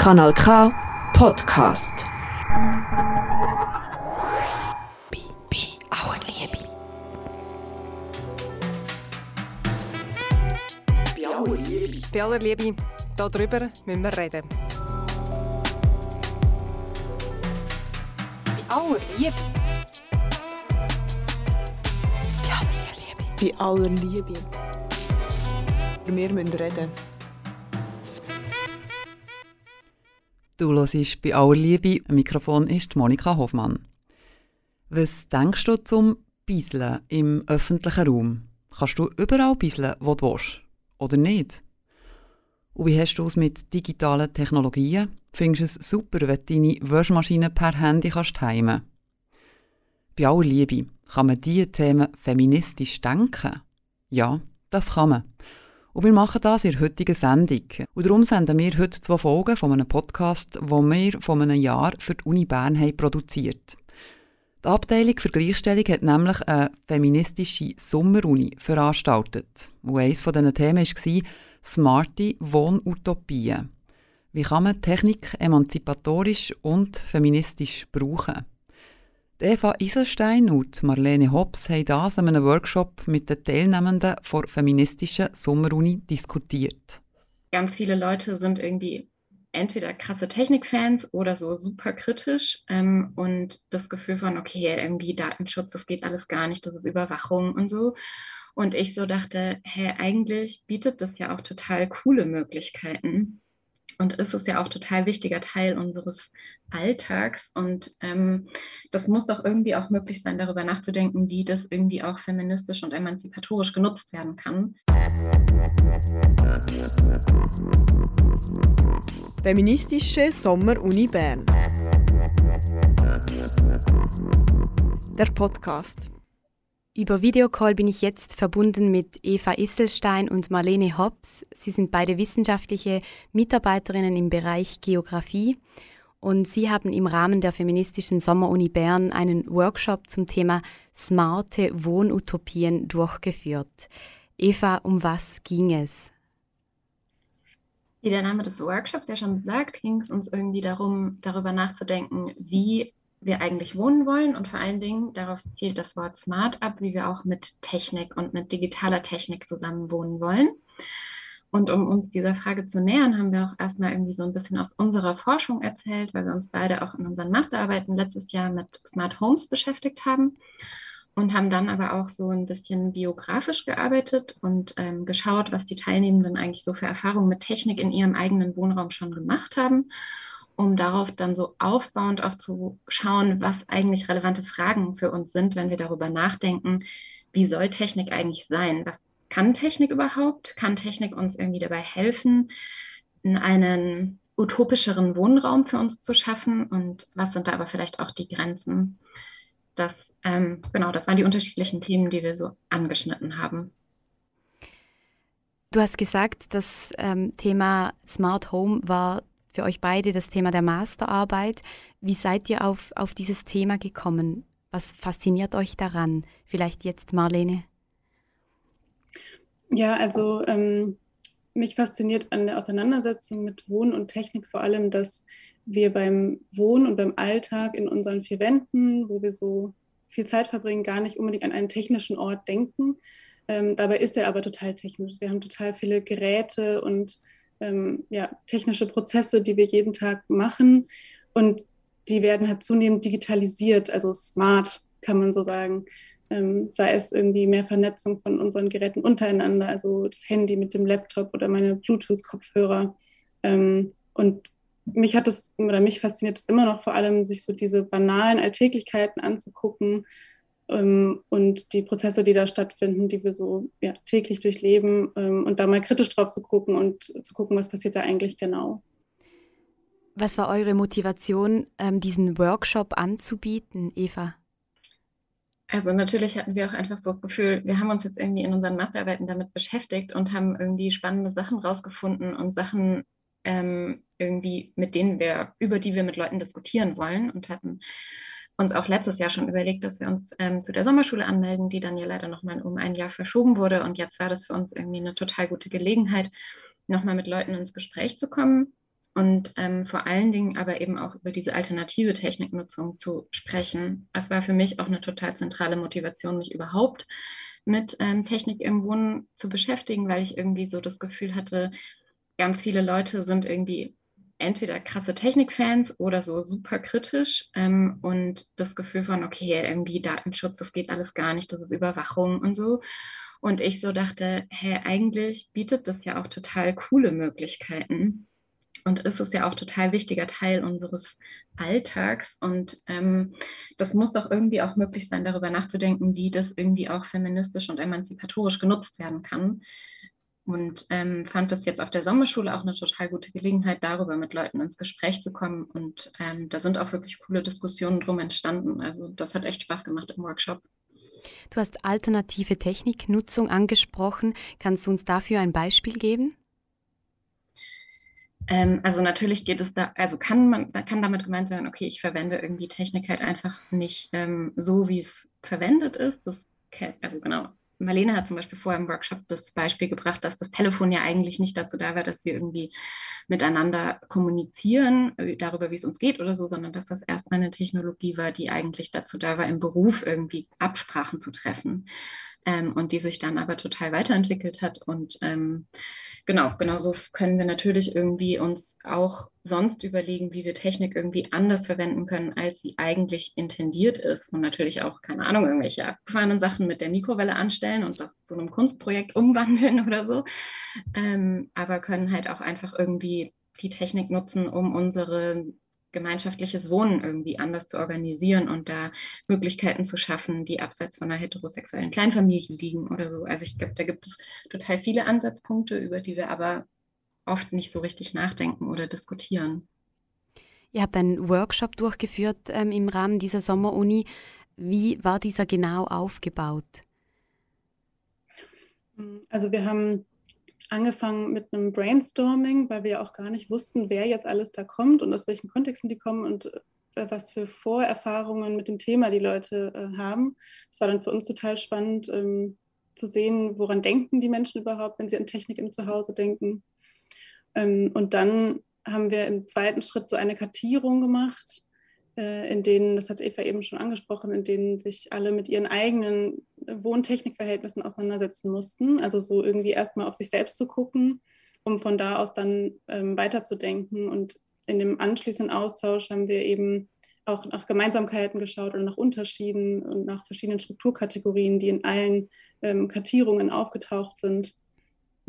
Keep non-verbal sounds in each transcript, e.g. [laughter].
Kanal K Podcast. Bi, bi, Auenliebe. Bei aller Liebe, darüber müssen wir reden. Bei aller Liebe. Bei aller Liebe. Wir müssen reden. Du hörst bei aller Liebe. Am Mikrofon ist Monika Hoffmann. Was denkst du zum Bisseln im öffentlichen Raum? Kannst du überall bisseln, wo du willst? Oder nicht? Und wie hast du es mit digitalen Technologien? Findest du es super, wenn du deine Waschmaschine per Handy kannst heimen Bei aller Liebe kann man diese Themen feministisch denken? Ja, das kann man. Und wir machen das in der heutigen Sendung. Und darum senden wir heute zwei Folgen von einem Podcast, den wir vor einem Jahr für die Uni Bern haben produziert Die Abteilung für Gleichstellung hat nämlich eine feministische Sommeruni veranstaltet. Und eines von diesen Themen war smarte Wohnutopien. Wie kann man Technik emanzipatorisch und feministisch brauchen? Eva Iselstein und Marlene Hobbs haben das an einem Workshop mit den Teilnehmenden der feministischen Sommeruni diskutiert. Ganz viele Leute sind irgendwie entweder krasse Technikfans oder so super kritisch ähm, und das Gefühl von, okay, irgendwie Datenschutz, das geht alles gar nicht, das ist Überwachung und so. Und ich so dachte, hä, eigentlich bietet das ja auch total coole Möglichkeiten und ist es ja auch total wichtiger Teil unseres Alltags. Und ähm, das muss doch irgendwie auch möglich sein, darüber nachzudenken, wie das irgendwie auch feministisch und emanzipatorisch genutzt werden kann. Feministische Sommer-Uni Bern. Der Podcast. Über Videocall bin ich jetzt verbunden mit Eva Isselstein und Marlene Hobbs. Sie sind beide wissenschaftliche Mitarbeiterinnen im Bereich Geografie und sie haben im Rahmen der feministischen Sommeruni Bern einen Workshop zum Thema smarte Wohnutopien durchgeführt. Eva, um was ging es? Wie der Name des Workshops ja schon sagt, ging es uns irgendwie darum, darüber nachzudenken, wie wir eigentlich wohnen wollen und vor allen Dingen darauf zielt das Wort Smart ab, wie wir auch mit Technik und mit digitaler Technik zusammen wohnen wollen. Und um uns dieser Frage zu nähern, haben wir auch erstmal irgendwie so ein bisschen aus unserer Forschung erzählt, weil wir uns beide auch in unseren Masterarbeiten letztes Jahr mit Smart Homes beschäftigt haben und haben dann aber auch so ein bisschen biografisch gearbeitet und ähm, geschaut, was die Teilnehmenden eigentlich so für Erfahrungen mit Technik in ihrem eigenen Wohnraum schon gemacht haben um darauf dann so aufbauend auch zu schauen, was eigentlich relevante Fragen für uns sind, wenn wir darüber nachdenken, wie soll Technik eigentlich sein? Was kann Technik überhaupt? Kann Technik uns irgendwie dabei helfen, einen utopischeren Wohnraum für uns zu schaffen? Und was sind da aber vielleicht auch die Grenzen? Das, ähm, genau, das waren die unterschiedlichen Themen, die wir so angeschnitten haben. Du hast gesagt, das ähm, Thema Smart Home war für euch beide das Thema der Masterarbeit. Wie seid ihr auf, auf dieses Thema gekommen? Was fasziniert euch daran? Vielleicht jetzt Marlene. Ja, also ähm, mich fasziniert an der Auseinandersetzung mit Wohnen und Technik vor allem, dass wir beim Wohnen und beim Alltag in unseren vier Wänden, wo wir so viel Zeit verbringen, gar nicht unbedingt an einen technischen Ort denken. Ähm, dabei ist er aber total technisch. Wir haben total viele Geräte und ähm, ja, technische Prozesse, die wir jeden Tag machen. Und die werden halt zunehmend digitalisiert, also smart, kann man so sagen. Ähm, sei es irgendwie mehr Vernetzung von unseren Geräten untereinander, also das Handy mit dem Laptop oder meine Bluetooth-Kopfhörer. Ähm, und mich hat es oder mich fasziniert es immer noch vor allem, sich so diese banalen Alltäglichkeiten anzugucken und die Prozesse, die da stattfinden, die wir so ja, täglich durchleben ähm, und da mal kritisch drauf zu gucken und zu gucken, was passiert da eigentlich genau. Was war eure Motivation, ähm, diesen Workshop anzubieten, Eva? Also natürlich hatten wir auch einfach so das Gefühl, wir haben uns jetzt irgendwie in unseren Masterarbeiten damit beschäftigt und haben irgendwie spannende Sachen rausgefunden und Sachen ähm, irgendwie, mit denen wir, über die wir mit Leuten diskutieren wollen und hatten uns auch letztes Jahr schon überlegt, dass wir uns ähm, zu der Sommerschule anmelden, die dann ja leider nochmal um ein Jahr verschoben wurde. Und jetzt war das für uns irgendwie eine total gute Gelegenheit, nochmal mit Leuten ins Gespräch zu kommen. und ähm, vor allen Dingen aber eben auch über diese alternative Techniknutzung zu sprechen. Das war für mich auch eine total zentrale Motivation, mich überhaupt mit ähm, Technik im Wohnen zu beschäftigen, weil ich irgendwie so das Gefühl hatte, ganz viele Leute sind irgendwie entweder krasse Technikfans oder so super kritisch ähm, und das Gefühl von, okay, irgendwie Datenschutz, das geht alles gar nicht, das ist Überwachung und so. Und ich so dachte, hä, eigentlich bietet das ja auch total coole Möglichkeiten. Und ist es ja auch total wichtiger Teil unseres Alltags. Und ähm, das muss doch irgendwie auch möglich sein, darüber nachzudenken, wie das irgendwie auch feministisch und emanzipatorisch genutzt werden kann. Und ähm, fand das jetzt auf der Sommerschule auch eine total gute Gelegenheit, darüber mit Leuten ins Gespräch zu kommen. Und ähm, da sind auch wirklich coole Diskussionen drum entstanden. Also das hat echt Spaß gemacht im Workshop. Du hast alternative Techniknutzung angesprochen. Kannst du uns dafür ein Beispiel geben? Ähm, also natürlich geht es da, also kann man, kann damit gemeint sein, okay, ich verwende irgendwie Technik halt einfach nicht ähm, so, wie es verwendet ist. Das, also genau, Marlene hat zum Beispiel vorher im Workshop das Beispiel gebracht, dass das Telefon ja eigentlich nicht dazu da war, dass wir irgendwie miteinander kommunizieren äh, darüber, wie es uns geht oder so, sondern dass das erstmal eine Technologie war, die eigentlich dazu da war, im Beruf irgendwie Absprachen zu treffen ähm, und die sich dann aber total weiterentwickelt hat und ähm, genau, genauso können wir natürlich irgendwie uns auch sonst überlegen, wie wir Technik irgendwie anders verwenden können, als sie eigentlich intendiert ist. Und natürlich auch, keine Ahnung, irgendwelche abgefahrenen Sachen mit der Mikrowelle anstellen und das zu einem Kunstprojekt umwandeln [laughs] oder so. Ähm, aber können halt auch einfach irgendwie die Technik nutzen, um unsere gemeinschaftliches Wohnen irgendwie anders zu organisieren und da Möglichkeiten zu schaffen, die abseits von einer heterosexuellen Kleinfamilie liegen oder so. Also ich glaube, da gibt es total viele Ansatzpunkte, über die wir aber oft nicht so richtig nachdenken oder diskutieren. Ihr habt einen Workshop durchgeführt ähm, im Rahmen dieser Sommeruni. Wie war dieser genau aufgebaut? Also wir haben angefangen mit einem Brainstorming, weil wir auch gar nicht wussten, wer jetzt alles da kommt und aus welchen Kontexten die kommen und äh, was für Vorerfahrungen mit dem Thema die Leute äh, haben. Es war dann für uns total spannend ähm, zu sehen, woran denken die Menschen überhaupt, wenn sie an Technik im Zuhause denken. Ähm, und dann haben wir im zweiten Schritt so eine Kartierung gemacht in denen, das hat Eva eben schon angesprochen, in denen sich alle mit ihren eigenen Wohntechnikverhältnissen auseinandersetzen mussten. Also so irgendwie erstmal auf sich selbst zu gucken, um von da aus dann ähm, weiterzudenken. Und in dem anschließenden Austausch haben wir eben auch nach Gemeinsamkeiten geschaut oder nach Unterschieden und nach verschiedenen Strukturkategorien, die in allen ähm, Kartierungen aufgetaucht sind.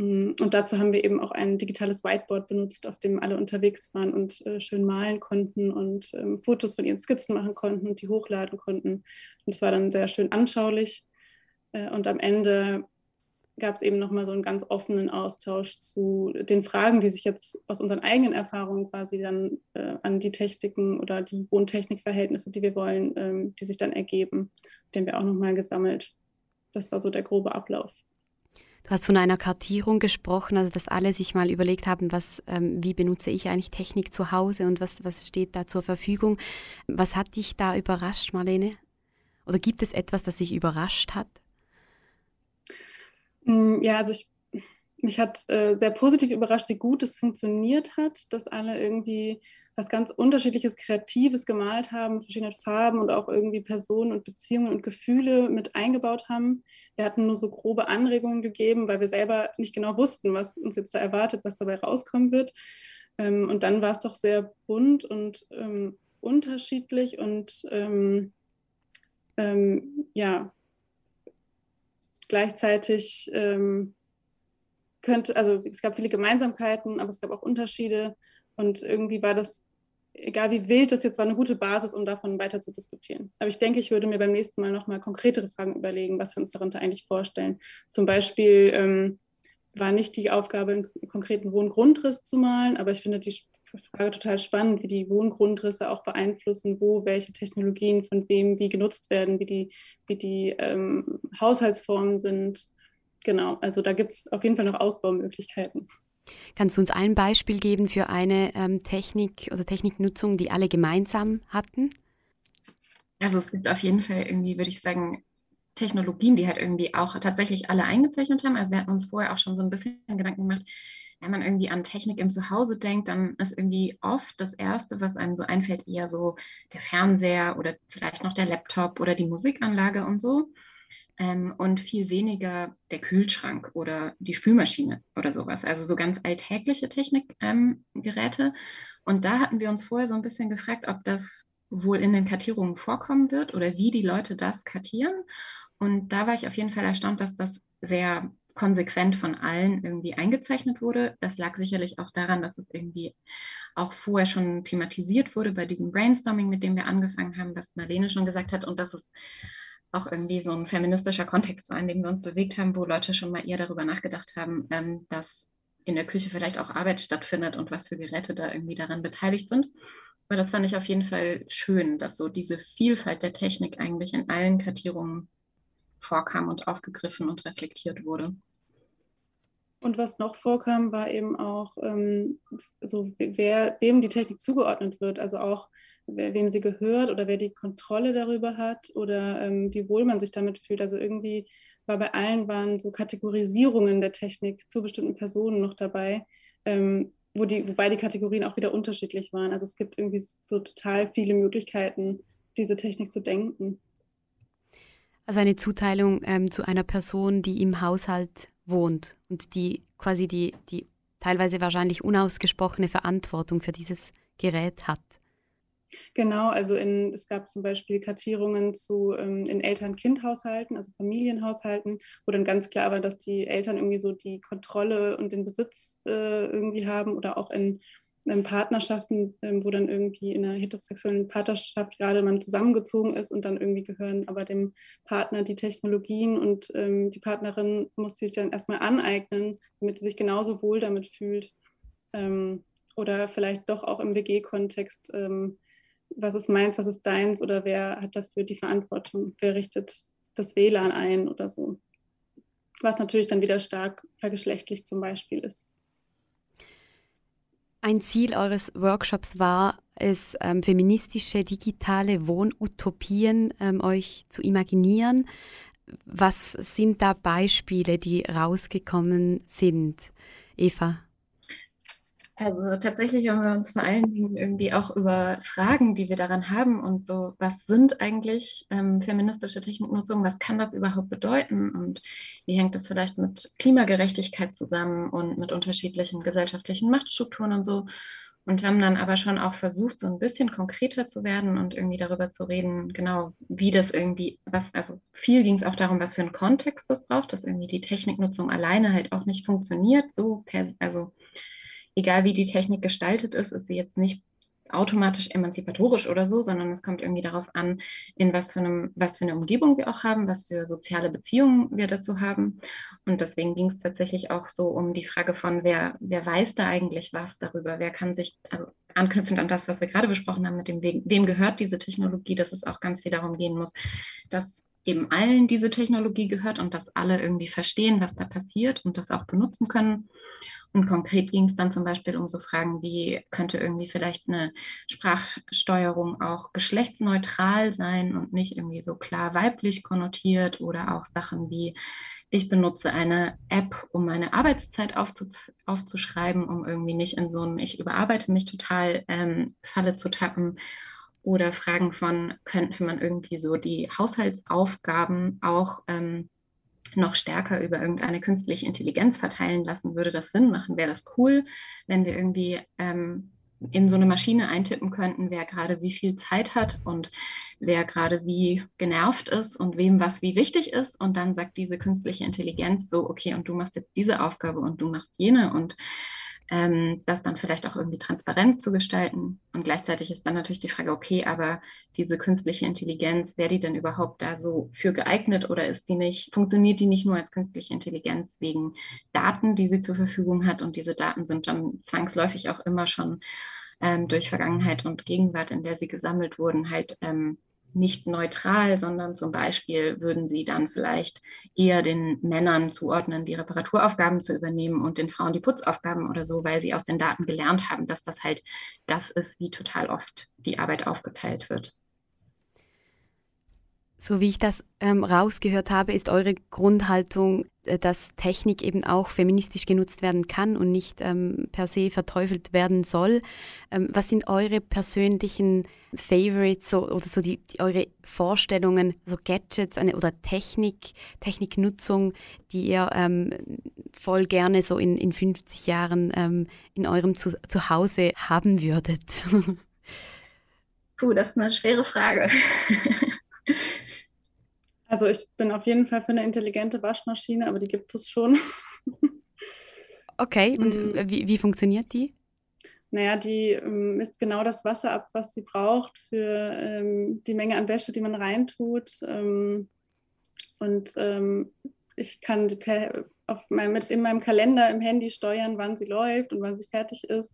Mm, und dazu haben wir eben auch ein digitales Whiteboard benutzt, auf dem alle unterwegs waren und äh, schön malen konnten und ähm, Fotos von ihren Skizzen machen konnten und die hochladen konnten. Und das war dann sehr schön anschaulich. Äh, und am Ende gab es eben nochmal so einen ganz offenen Austausch zu den Fragen, die sich jetzt aus unseren eigenen Erfahrungen quasi dann äh, an die Techniken oder die Wohntechnikverhältnisse, die wir wollen, ähm, die sich dann ergeben, den wir auch nochmal gesammelt. Das war so der grobe Ablauf. Du hast von einer Kartierung gesprochen, also dass alle sich mal überlegt haben, was, ähm, wie benutze ich eigentlich Technik zu Hause und was, was steht da zur Verfügung. Was hat dich da überrascht, Marlene? Oder gibt es etwas, das dich überrascht hat? Mm, ja, also ich, mich hat äh, sehr positiv überrascht, wie gut es funktioniert hat, dass alle irgendwie was ganz unterschiedliches, Kreatives gemalt haben, verschiedene Farben und auch irgendwie Personen und Beziehungen und Gefühle mit eingebaut haben. Wir hatten nur so grobe Anregungen gegeben, weil wir selber nicht genau wussten, was uns jetzt da erwartet, was dabei rauskommen wird. Ähm, und dann war es doch sehr bunt und ähm, unterschiedlich und ähm, ähm ja, gleichzeitig ähm, könnte, also es gab viele Gemeinsamkeiten, aber es gab auch Unterschiede. Und irgendwie war das, egal wie wild das jetzt war, eine gute Basis, um davon weiter zu diskutieren. Aber ich denke, ich würde mir beim nächsten Mal nochmal konkretere Fragen überlegen, was wir uns darunter eigentlich vorstellen. Zum Beispiel ähm, war nicht die Aufgabe, einen konkreten Wohngrundriss zu malen, aber ich finde die Frage total spannend, wie die Wohngrundrisse auch beeinflussen, wo welche Technologien von wem wie genutzt werden, wie die, wie die ähm, Haushaltsformen sind. Genau, also da gibt es auf jeden Fall noch Ausbaumöglichkeiten. Kannst du uns ein Beispiel geben für eine ähm, Technik oder Techniknutzung, die alle gemeinsam hatten? Also es gibt auf jeden Fall irgendwie, würde ich sagen, Technologien, die halt irgendwie auch tatsächlich alle eingezeichnet haben. Also wir hatten uns vorher auch schon so ein bisschen Gedanken gemacht, wenn man irgendwie an Technik im Zuhause denkt, dann ist irgendwie oft das Erste, was einem so einfällt, eher so der Fernseher oder vielleicht noch der Laptop oder die Musikanlage und so. Ähm, und viel weniger der Kühlschrank oder die Spülmaschine oder sowas. Also so ganz alltägliche Technikgeräte. Ähm, und da hatten wir uns vorher so ein bisschen gefragt, ob das wohl in den Kartierungen vorkommen wird oder wie die Leute das kartieren. Und da war ich auf jeden Fall erstaunt, dass das sehr konsequent von allen irgendwie eingezeichnet wurde. Das lag sicherlich auch daran, dass es irgendwie auch vorher schon thematisiert wurde bei diesem Brainstorming, mit dem wir angefangen haben, was Marlene schon gesagt hat, und dass es auch irgendwie so ein feministischer Kontext war, in dem wir uns bewegt haben, wo Leute schon mal eher darüber nachgedacht haben, ähm, dass in der Küche vielleicht auch Arbeit stattfindet und was für Geräte da irgendwie daran beteiligt sind. Aber das fand ich auf jeden Fall schön, dass so diese Vielfalt der Technik eigentlich in allen Kartierungen vorkam und aufgegriffen und reflektiert wurde. Und was noch vorkam, war eben auch, ähm, so wer, wem die Technik zugeordnet wird, also auch wer, wem sie gehört oder wer die Kontrolle darüber hat oder ähm, wie wohl man sich damit fühlt. Also irgendwie war bei allen waren so Kategorisierungen der Technik zu bestimmten Personen noch dabei, ähm, wo die, wobei die Kategorien auch wieder unterschiedlich waren. Also es gibt irgendwie so total viele Möglichkeiten, diese Technik zu denken. Also eine Zuteilung ähm, zu einer Person, die im Haushalt wohnt und die quasi die, die teilweise wahrscheinlich unausgesprochene Verantwortung für dieses Gerät hat. Genau, also in, es gab zum Beispiel Kartierungen zu ähm, in Eltern-Kind-Haushalten, also Familienhaushalten, wo dann ganz klar war, dass die Eltern irgendwie so die Kontrolle und den Besitz äh, irgendwie haben oder auch in Partnerschaften, ähm, wo dann irgendwie in einer heterosexuellen Partnerschaft gerade man zusammengezogen ist und dann irgendwie gehören aber dem Partner die Technologien und ähm, die Partnerin muss sich dann erstmal aneignen, damit sie sich genauso wohl damit fühlt. Ähm, oder vielleicht doch auch im WG-Kontext, ähm, was ist meins, was ist deins oder wer hat dafür die Verantwortung, wer richtet das WLAN ein oder so. Was natürlich dann wieder stark vergeschlechtlich zum Beispiel ist. Ein Ziel eures Workshops war es, ähm, feministische digitale Wohnutopien ähm, euch zu imaginieren. Was sind da Beispiele, die rausgekommen sind? Eva? Also tatsächlich haben wir uns vor allen Dingen irgendwie auch über Fragen, die wir daran haben und so, was sind eigentlich ähm, feministische Techniknutzung, was kann das überhaupt bedeuten und wie hängt das vielleicht mit Klimagerechtigkeit zusammen und mit unterschiedlichen gesellschaftlichen Machtstrukturen und so. Und haben dann aber schon auch versucht, so ein bisschen konkreter zu werden und irgendwie darüber zu reden, genau, wie das irgendwie, was, also viel ging es auch darum, was für einen Kontext das braucht, dass irgendwie die Techniknutzung alleine halt auch nicht funktioniert, so per, also egal wie die Technik gestaltet ist, ist sie jetzt nicht automatisch emanzipatorisch oder so, sondern es kommt irgendwie darauf an, in was für, einem, was für eine Umgebung wir auch haben, was für soziale Beziehungen wir dazu haben. Und deswegen ging es tatsächlich auch so um die Frage von, wer, wer weiß da eigentlich was darüber, wer kann sich, also anknüpfend an das, was wir gerade besprochen haben, mit dem, wem gehört diese Technologie, dass es auch ganz viel darum gehen muss, dass eben allen diese Technologie gehört und dass alle irgendwie verstehen, was da passiert und das auch benutzen können. Und konkret ging es dann zum Beispiel um so Fragen wie, könnte irgendwie vielleicht eine Sprachsteuerung auch geschlechtsneutral sein und nicht irgendwie so klar weiblich konnotiert oder auch Sachen wie, ich benutze eine App, um meine Arbeitszeit aufzuschreiben, um irgendwie nicht in so ein Ich überarbeite mich total ähm, Falle zu tappen. Oder Fragen von, könnte man irgendwie so die Haushaltsaufgaben auch ähm, noch stärker über irgendeine künstliche Intelligenz verteilen lassen, würde das Sinn machen. Wäre das cool, wenn wir irgendwie ähm, in so eine Maschine eintippen könnten, wer gerade wie viel Zeit hat und wer gerade wie genervt ist und wem was wie wichtig ist. Und dann sagt diese künstliche Intelligenz so, okay, und du machst jetzt diese Aufgabe und du machst jene. Und ähm, das dann vielleicht auch irgendwie transparent zu gestalten. Und gleichzeitig ist dann natürlich die Frage, okay, aber diese künstliche Intelligenz, wäre die denn überhaupt da so für geeignet oder ist die nicht, funktioniert die nicht nur als künstliche Intelligenz wegen Daten, die sie zur Verfügung hat und diese Daten sind dann zwangsläufig auch immer schon ähm, durch Vergangenheit und Gegenwart, in der sie gesammelt wurden, halt ähm, nicht neutral, sondern zum Beispiel würden sie dann vielleicht eher den Männern zuordnen, die Reparaturaufgaben zu übernehmen und den Frauen die Putzaufgaben oder so, weil sie aus den Daten gelernt haben, dass das halt das ist, wie total oft die Arbeit aufgeteilt wird. So wie ich das ähm, rausgehört habe, ist eure Grundhaltung, äh, dass Technik eben auch feministisch genutzt werden kann und nicht ähm, per se verteufelt werden soll. Ähm, was sind eure persönlichen Favorites so, oder so die, die, eure Vorstellungen, so Gadgets eine, oder Technik, Techniknutzung, die ihr ähm, voll gerne so in, in 50 Jahren ähm, in eurem zu Zuhause haben würdet? [laughs] Puh, das ist eine schwere Frage. [laughs] Also ich bin auf jeden Fall für eine intelligente Waschmaschine, aber die gibt es schon. [laughs] Okay, und mm. wie, wie funktioniert die? Naja, die ähm, misst genau das Wasser ab, was sie braucht für ähm, die Menge an Wäsche, die man reintut. Ähm, und ähm, ich kann per, auf mein, mit, in meinem Kalender im Handy steuern, wann sie läuft und wann sie fertig ist.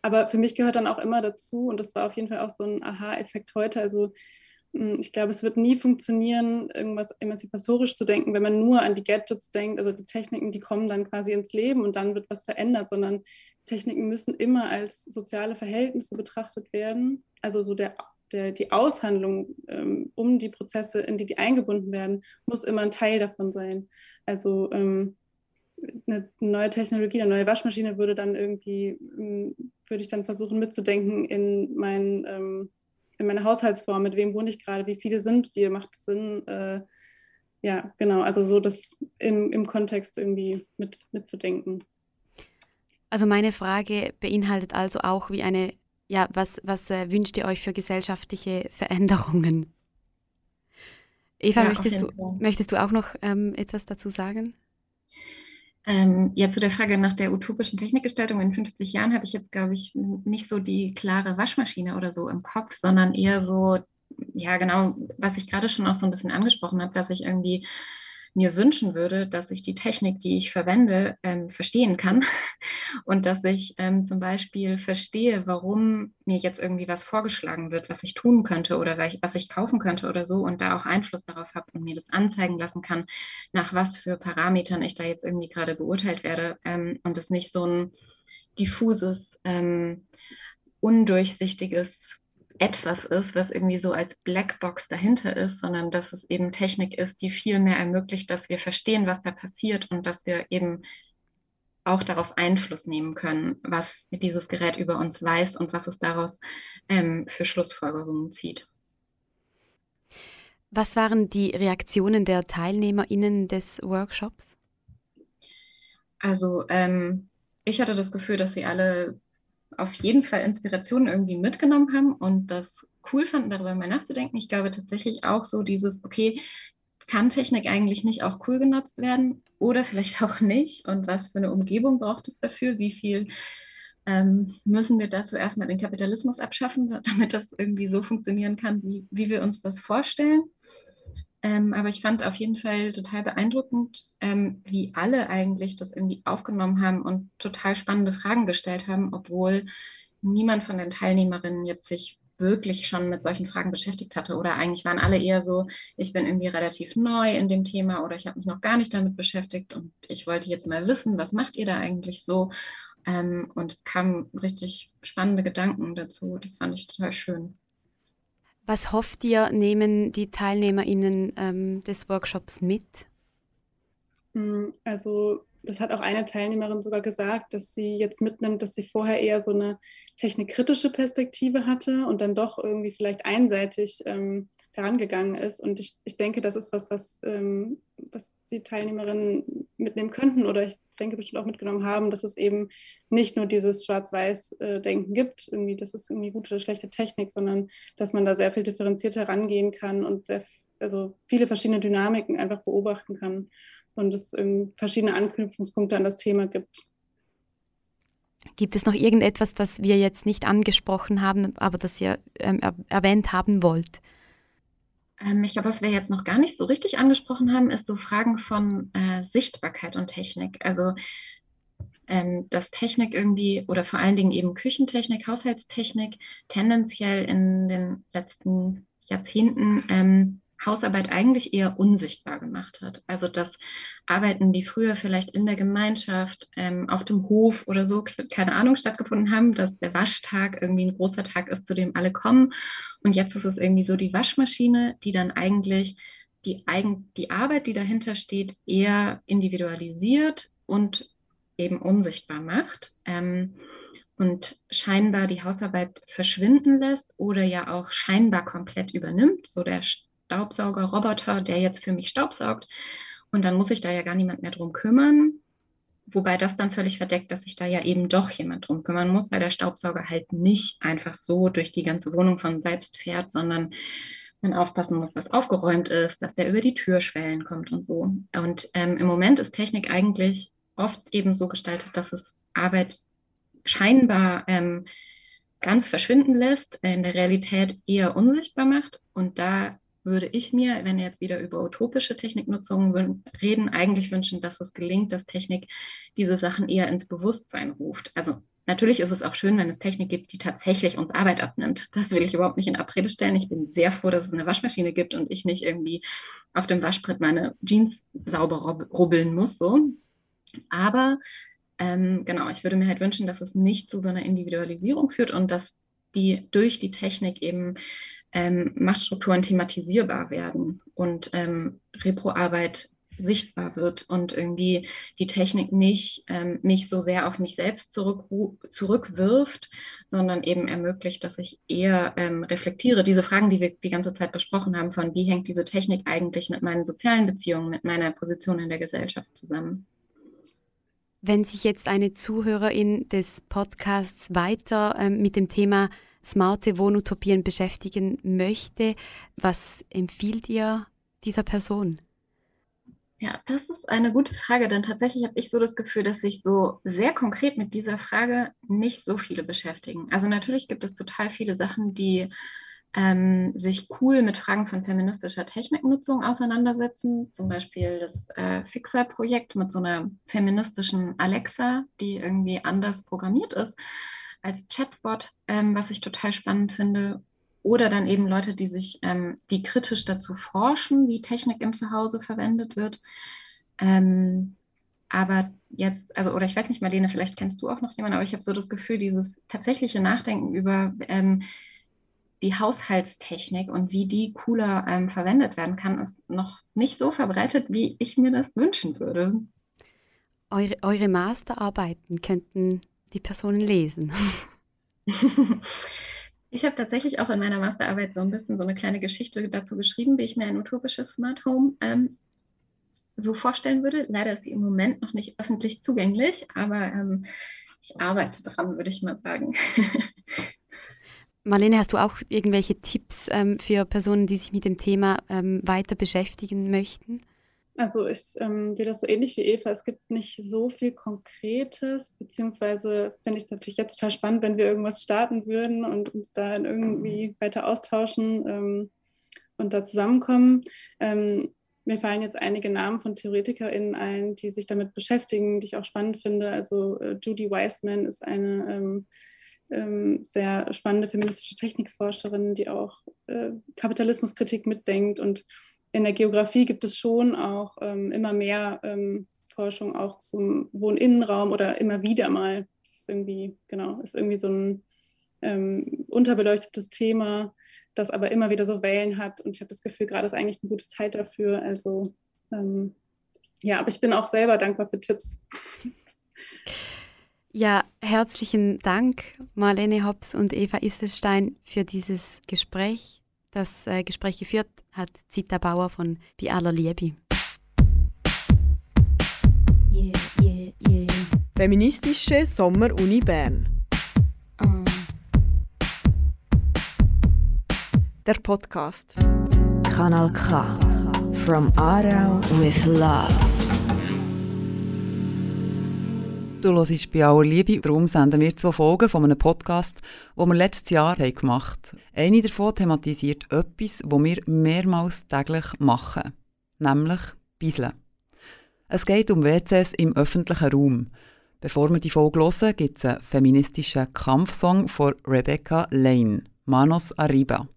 Aber für mich gehört dann auch immer dazu, und das war auf jeden Fall auch so ein Aha-Effekt heute, also ich glaube, es wird nie funktionieren, irgendwas emanzipatorisch zu denken, wenn man nur an die Gadgets denkt, also die Techniken, die kommen dann quasi ins Leben und dann wird was verändert, sondern Techniken müssen immer als soziale Verhältnisse betrachtet werden. Also so der, der, die Aushandlung ähm, um die Prozesse, in die die eingebunden werden, muss immer ein Teil davon sein. Also ähm, eine neue Technologie, eine neue Waschmaschine würde dann irgendwie, ähm, würde ich dann versuchen mitzudenken in meinen ähm, in meiner Haushaltsform, mit wem wohne ich gerade, wie viele sind wir, macht es Sinn, äh, ja, genau, also so das im, im Kontext irgendwie mit, mitzudenken. Also meine Frage beinhaltet also auch wie eine, ja, was, was äh, wünscht ihr euch für gesellschaftliche Veränderungen? Eva, ja, möchtest, du, möchtest du auch noch ähm, etwas dazu sagen? Ähm, ja, zu der Frage nach der utopischen Technikgestaltung. In 50 Jahren habe ich jetzt, glaube ich, nicht so die klare Waschmaschine oder so im Kopf, sondern eher so, ja, genau, was ich gerade schon auch so ein bisschen angesprochen habe, dass ich irgendwie mir wünschen würde, dass ich die Technik, die ich verwende, ähm, verstehen kann. [laughs] Und dass ich ähm, zum Beispiel verstehe, warum mir jetzt irgendwie was vorgeschlagen wird, was ich tun könnte oder was ich kaufen könnte oder so und da auch Einfluss darauf habe und mir das anzeigen lassen kann, nach was für Parametern ich da jetzt irgendwie gerade beurteilt werde ähm, und es nicht so ein diffuses, ähm, undurchsichtiges etwas ist, was irgendwie so als Blackbox dahinter ist, sondern dass es eben Technik ist, die viel mehr ermöglicht, dass wir verstehen, was da passiert und dass wir eben auch darauf Einfluss nehmen können, was dieses Gerät über uns weiß und was es daraus ähm, für Schlussfolgerungen zieht. Was waren die Reaktionen der TeilnehmerInnen des Workshops? Also ähm, ich hatte das Gefühl, dass sie alle auf jeden Fall Inspirationen irgendwie mitgenommen haben und das cool fanden, darüber mal nachzudenken. Ich glaube tatsächlich auch so dieses, okay, kann Technik eigentlich nicht auch cool genutzt werden oder vielleicht [laughs] auch nicht? Und was für eine Umgebung braucht es dafür? Wie viel ähm, müssen wir dazu erstmal den Kapitalismus abschaffen, [laughs] damit das irgendwie so funktionieren kann, wie, wie wir uns das vorstellen? Ähm, aber ich fand auf jeden Fall total beeindruckend, ähm, wie alle eigentlich das irgendwie aufgenommen haben und total spannende Fragen gestellt haben, obwohl niemand von den Teilnehmerinnen jetzt sich wirklich schon mit solchen Fragen beschäftigt hatte. Oder eigentlich waren alle eher so, ich bin irgendwie relativ neu in dem Thema oder ich habe mich noch gar nicht damit beschäftigt und ich wollte jetzt mal wissen, was macht ihr da eigentlich so? Ähm, und es kamen richtig spannende Gedanken dazu. Das fand ich total schön. Was hofft ihr, nehmen die TeilnehmerInnen ähm, des Workshops mit? Hm, also das hat auch eine Teilnehmerin sogar gesagt, dass sie jetzt mitnimmt, dass sie vorher eher so eine technikkritische Perspektive hatte und dann doch irgendwie vielleicht einseitig ähm, herangegangen ist. Und ich, ich denke, das ist was, was, ähm, was die Teilnehmerinnen mitnehmen könnten oder ich denke bestimmt auch mitgenommen haben, dass es eben nicht nur dieses Schwarz-Weiß-Denken gibt, irgendwie, das ist irgendwie gute oder schlechte Technik, sondern dass man da sehr viel differenzierter rangehen kann und sehr, also viele verschiedene Dynamiken einfach beobachten kann und es verschiedene Anknüpfungspunkte an das Thema gibt. Gibt es noch irgendetwas, das wir jetzt nicht angesprochen haben, aber das ihr ähm, erwähnt haben wollt? Ähm, ich glaube, was wir jetzt noch gar nicht so richtig angesprochen haben, ist so Fragen von äh, Sichtbarkeit und Technik. Also ähm, dass Technik irgendwie oder vor allen Dingen eben Küchentechnik, Haushaltstechnik tendenziell in den letzten Jahrzehnten ähm, Hausarbeit eigentlich eher unsichtbar gemacht hat. Also dass Arbeiten, die früher vielleicht in der Gemeinschaft, ähm, auf dem Hof oder so, keine Ahnung, stattgefunden haben, dass der Waschtag irgendwie ein großer Tag ist, zu dem alle kommen. Und jetzt ist es irgendwie so die Waschmaschine, die dann eigentlich die, Eigen die Arbeit, die dahinter steht, eher individualisiert und eben unsichtbar macht. Ähm, und scheinbar die Hausarbeit verschwinden lässt oder ja auch scheinbar komplett übernimmt. So der Staubsaugerroboter, der jetzt für mich staubsaugt. Und dann muss sich da ja gar niemand mehr drum kümmern. Wobei das dann völlig verdeckt, dass sich da ja eben doch jemand drum kümmern muss, weil der Staubsauger halt nicht einfach so durch die ganze Wohnung von selbst fährt, sondern man aufpassen muss, dass aufgeräumt ist, dass der über die Türschwellen kommt und so. Und ähm, im Moment ist Technik eigentlich oft eben so gestaltet, dass es Arbeit scheinbar ähm, ganz verschwinden lässt, in der Realität eher unsichtbar macht. Und da würde ich mir, wenn wir jetzt wieder über utopische Techniknutzungen reden, eigentlich wünschen, dass es gelingt, dass Technik diese Sachen eher ins Bewusstsein ruft. Also natürlich ist es auch schön, wenn es Technik gibt, die tatsächlich uns Arbeit abnimmt. Das will ich überhaupt nicht in Abrede stellen. Ich bin sehr froh, dass es eine Waschmaschine gibt und ich nicht irgendwie auf dem Waschbrett meine Jeans sauber rubbeln muss. So. Aber ähm, genau, ich würde mir halt wünschen, dass es nicht zu so einer Individualisierung führt und dass die durch die Technik eben ähm, Machtstrukturen thematisierbar werden und ähm, Reproarbeit sichtbar wird und irgendwie die Technik nicht ähm, mich so sehr auf mich selbst zurück, zurückwirft, sondern eben ermöglicht, dass ich eher ähm, reflektiere. Diese Fragen, die wir die ganze Zeit besprochen haben, von wie hängt diese Technik eigentlich mit meinen sozialen Beziehungen, mit meiner Position in der Gesellschaft zusammen. Wenn sich jetzt eine Zuhörerin des Podcasts weiter ähm, mit dem Thema smarte Wohnutopien beschäftigen möchte, was empfiehlt ihr dieser Person? Ja, das ist eine gute Frage, denn tatsächlich habe ich so das Gefühl, dass sich so sehr konkret mit dieser Frage nicht so viele beschäftigen. Also natürlich gibt es total viele Sachen, die ähm, sich cool mit Fragen von feministischer Techniknutzung auseinandersetzen. Zum Beispiel das äh, Fixer-Projekt mit so einer feministischen Alexa, die irgendwie anders programmiert ist als Chatbot, ähm, was ich total spannend finde. Oder dann eben Leute, die sich, ähm, die kritisch dazu forschen, wie Technik im Zuhause verwendet wird. Ähm, aber jetzt, also, oder ich weiß nicht, Marlene, vielleicht kennst du auch noch jemanden, aber ich habe so das Gefühl, dieses tatsächliche Nachdenken über ähm, die Haushaltstechnik und wie die cooler ähm, verwendet werden kann, ist noch nicht so verbreitet, wie ich mir das wünschen würde. Eure, eure Masterarbeiten könnten die Personen lesen? [laughs] Ich habe tatsächlich auch in meiner Masterarbeit so ein bisschen so eine kleine Geschichte dazu geschrieben, wie ich mir ein utopisches Smart Home ähm, so vorstellen würde. Leider ist sie im Moment noch nicht öffentlich zugänglich, aber ähm, ich arbeite daran, würde ich mal sagen. [laughs] Marlene, hast du auch irgendwelche Tipps ähm, für Personen, die sich mit dem Thema ähm, weiter beschäftigen möchten? Also ich ähm, sehe das so ähnlich wie Eva. Es gibt nicht so viel Konkretes, beziehungsweise finde ich es natürlich jetzt total spannend, wenn wir irgendwas starten würden und uns da irgendwie weiter austauschen ähm, und da zusammenkommen. Ähm, mir fallen jetzt einige Namen von TheoretikerInnen ein, die sich damit beschäftigen, die ich auch spannend finde. Also äh, Judy Weissman ist eine ähm, ähm, sehr spannende feministische Technikforscherin, die auch äh, Kapitalismuskritik mitdenkt und in der Geografie gibt es schon auch ähm, immer mehr ähm, Forschung auch zum Wohninnenraum oder immer wieder mal. Das ist irgendwie, genau, ist irgendwie so ein ähm, unterbeleuchtetes Thema, das aber immer wieder so Wellen hat. Und ich habe das Gefühl, gerade ist eigentlich eine gute Zeit dafür. Also ähm, ja, aber ich bin auch selber dankbar für Tipps. Ja, herzlichen Dank, Marlene Hobbs und Eva Isselstein, für dieses Gespräch. Das äh, Gespräch geführt hat Zita Bauer von Bei aller Liebe. Yeah, yeah, yeah. Feministische Sommer-Uni Bern. Uh. Der Podcast. Kanal K. From Aarau with Love. Du hörst bei aller Liebe. Darum senden wir zwei Folgen von einem Podcast, den wir letztes Jahr gemacht haben. Eine davon thematisiert etwas, das wir mehrmals täglich machen. Nämlich Bisseln. Es geht um WCs im öffentlichen Raum. Bevor wir die Folge hören, gibt es einen feministischen Kampfsong von Rebecca Lane, Manos Arriba.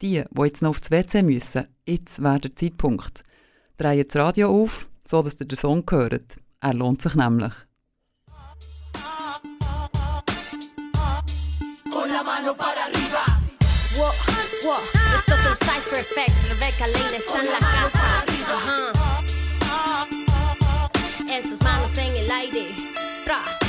die, die jetzt noch aufs WC müssen, jetzt wäre der Zeitpunkt. Dreht das Radio auf, so dass ihr den Song hört. Er lohnt sich nämlich. Wow, wow, esto es el Cypher Effect. Rebecca Lane está en la casa. Ajá. Esas manos en el aire. Bra.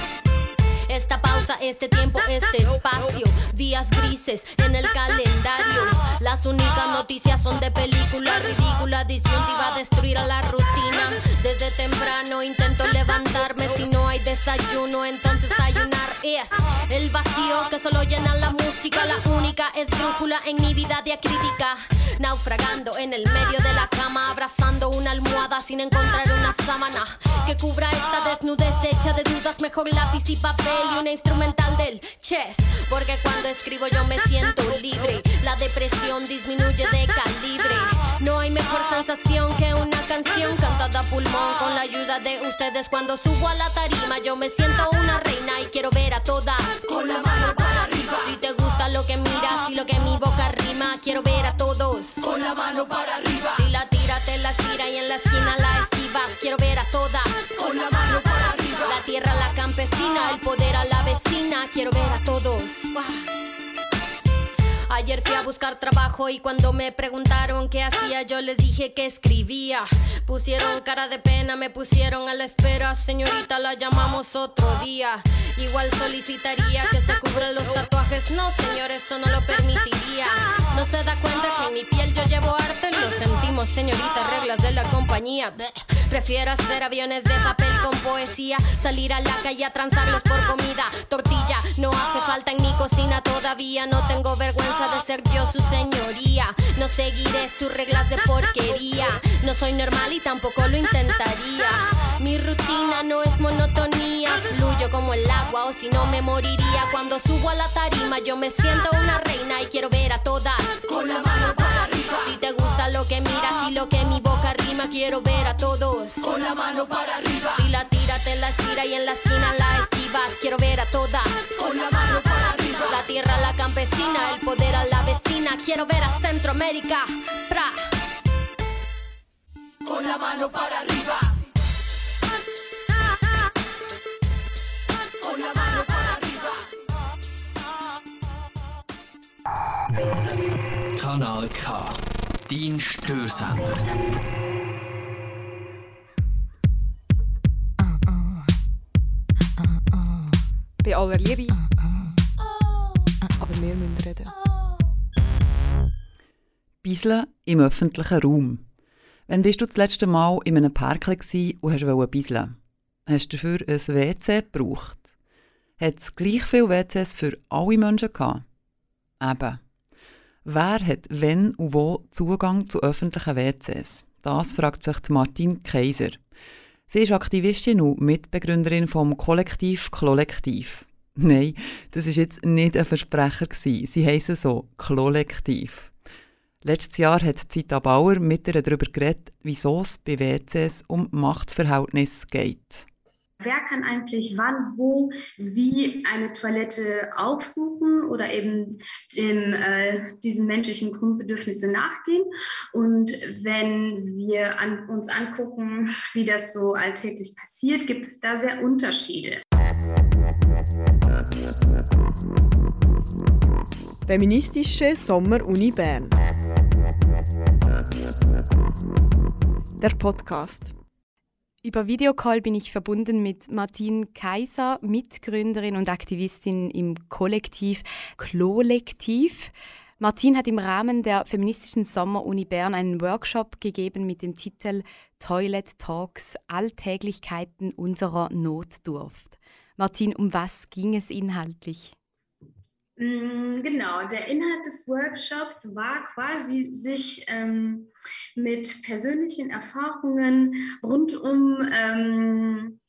Esta pausa, este tiempo, este espacio. Días grises en el calendario. Las únicas noticias son de película ridícula. Disyuntiva destruir a la rutina. Desde temprano intento levantarme. Si no hay desayuno, entonces ayunar es el vacío que solo llena la música. La única esdrújula en mi vida diacrítica. Naufragando en el medio de la cama, abrazando una almohada sin encontrar una sábana que cubra esta desnudez hecha de dudas. Mejor lápiz y papel una instrumental del chess. Porque cuando escribo yo me siento libre. La depresión disminuye de calibre. No hay mejor sensación que una canción cantada a pulmón con la ayuda de ustedes. Cuando subo a la tarima, yo me siento una reina y quiero ver a todas con la mano para arriba. Si te gusta lo que miras y lo que mi boca rima, quiero ver a todos con la mano para arriba. Campesina, el poder a la vecina. Quiero ver a todos. Buscar trabajo y cuando me preguntaron qué hacía, yo les dije que escribía. Pusieron cara de pena, me pusieron a la espera. Señorita, la llamamos otro día. Igual solicitaría que se cubran los tatuajes. No, señor, eso no lo permitiría. No se da cuenta que en mi piel yo llevo arte. Lo sentimos, señorita, reglas de la compañía. Prefiero hacer aviones de papel con poesía. Salir a la calle a transarlos por comida. Tortilla, no hace falta en mi cocina todavía. No tengo vergüenza de ser yo su señoría. No seguiré sus reglas de porquería. No soy normal y tampoco lo intentaría. Mi rutina no es monotonía. Fluyo como el agua o si no me moriría. Cuando subo a la tarima yo me siento una reina y quiero ver a todas con la mano para arriba. Si te gusta lo que miras y lo que mi boca rima, quiero ver a todos con la mano para arriba. Si la tira, te la estira y en la esquina la esquivas. Quiero ver a todas con la mano tierra, la campesina, el poder a la vecina. Quiero ver a Centroamérica. Pra. Con la mano para arriba. Con la mano para arriba. Kanal K. Dein Störsender. Bei aller Liebe. Wir müssen reden. Bisseln im öffentlichen Raum. Wann bist du das letzte Mal in einem Park und hast bisseln? Hast du dafür ein WC gebraucht? Hat es gleich viele WCs für alle Menschen gehabt? Eben. Wer hat wenn und wo Zugang zu öffentlichen WCs? Das fragt sich Martin Kaiser. Sie ist Aktivistin und Mitbegründerin vom Kollektiv Kollektiv. [laughs] Nein, das ist jetzt nicht ein Versprecher gewesen. Sie heißen so Kollektiv. Letztes Jahr hat Zita Bauer mit ihr darüber geredet, wieso es bei WCs um Machtverhältnisse geht. Wer kann eigentlich wann, wo, wie eine Toilette aufsuchen oder eben dem, äh, diesen menschlichen Grundbedürfnissen nachgehen? Und wenn wir an, uns angucken, wie das so alltäglich passiert, gibt es da sehr Unterschiede. Feministische Sommer-Uni Bern. Der Podcast. Über Videocall bin ich verbunden mit Martine Kaiser, Mitgründerin und Aktivistin im Kollektiv Klolektiv. Martine hat im Rahmen der feministischen Sommer-Uni Bern einen Workshop gegeben mit dem Titel Toilet Talks Alltäglichkeiten unserer Notdurft. Martine, um was ging es inhaltlich? Genau, der Inhalt des Workshops war quasi, sich ähm, mit persönlichen Erfahrungen rund um ähm,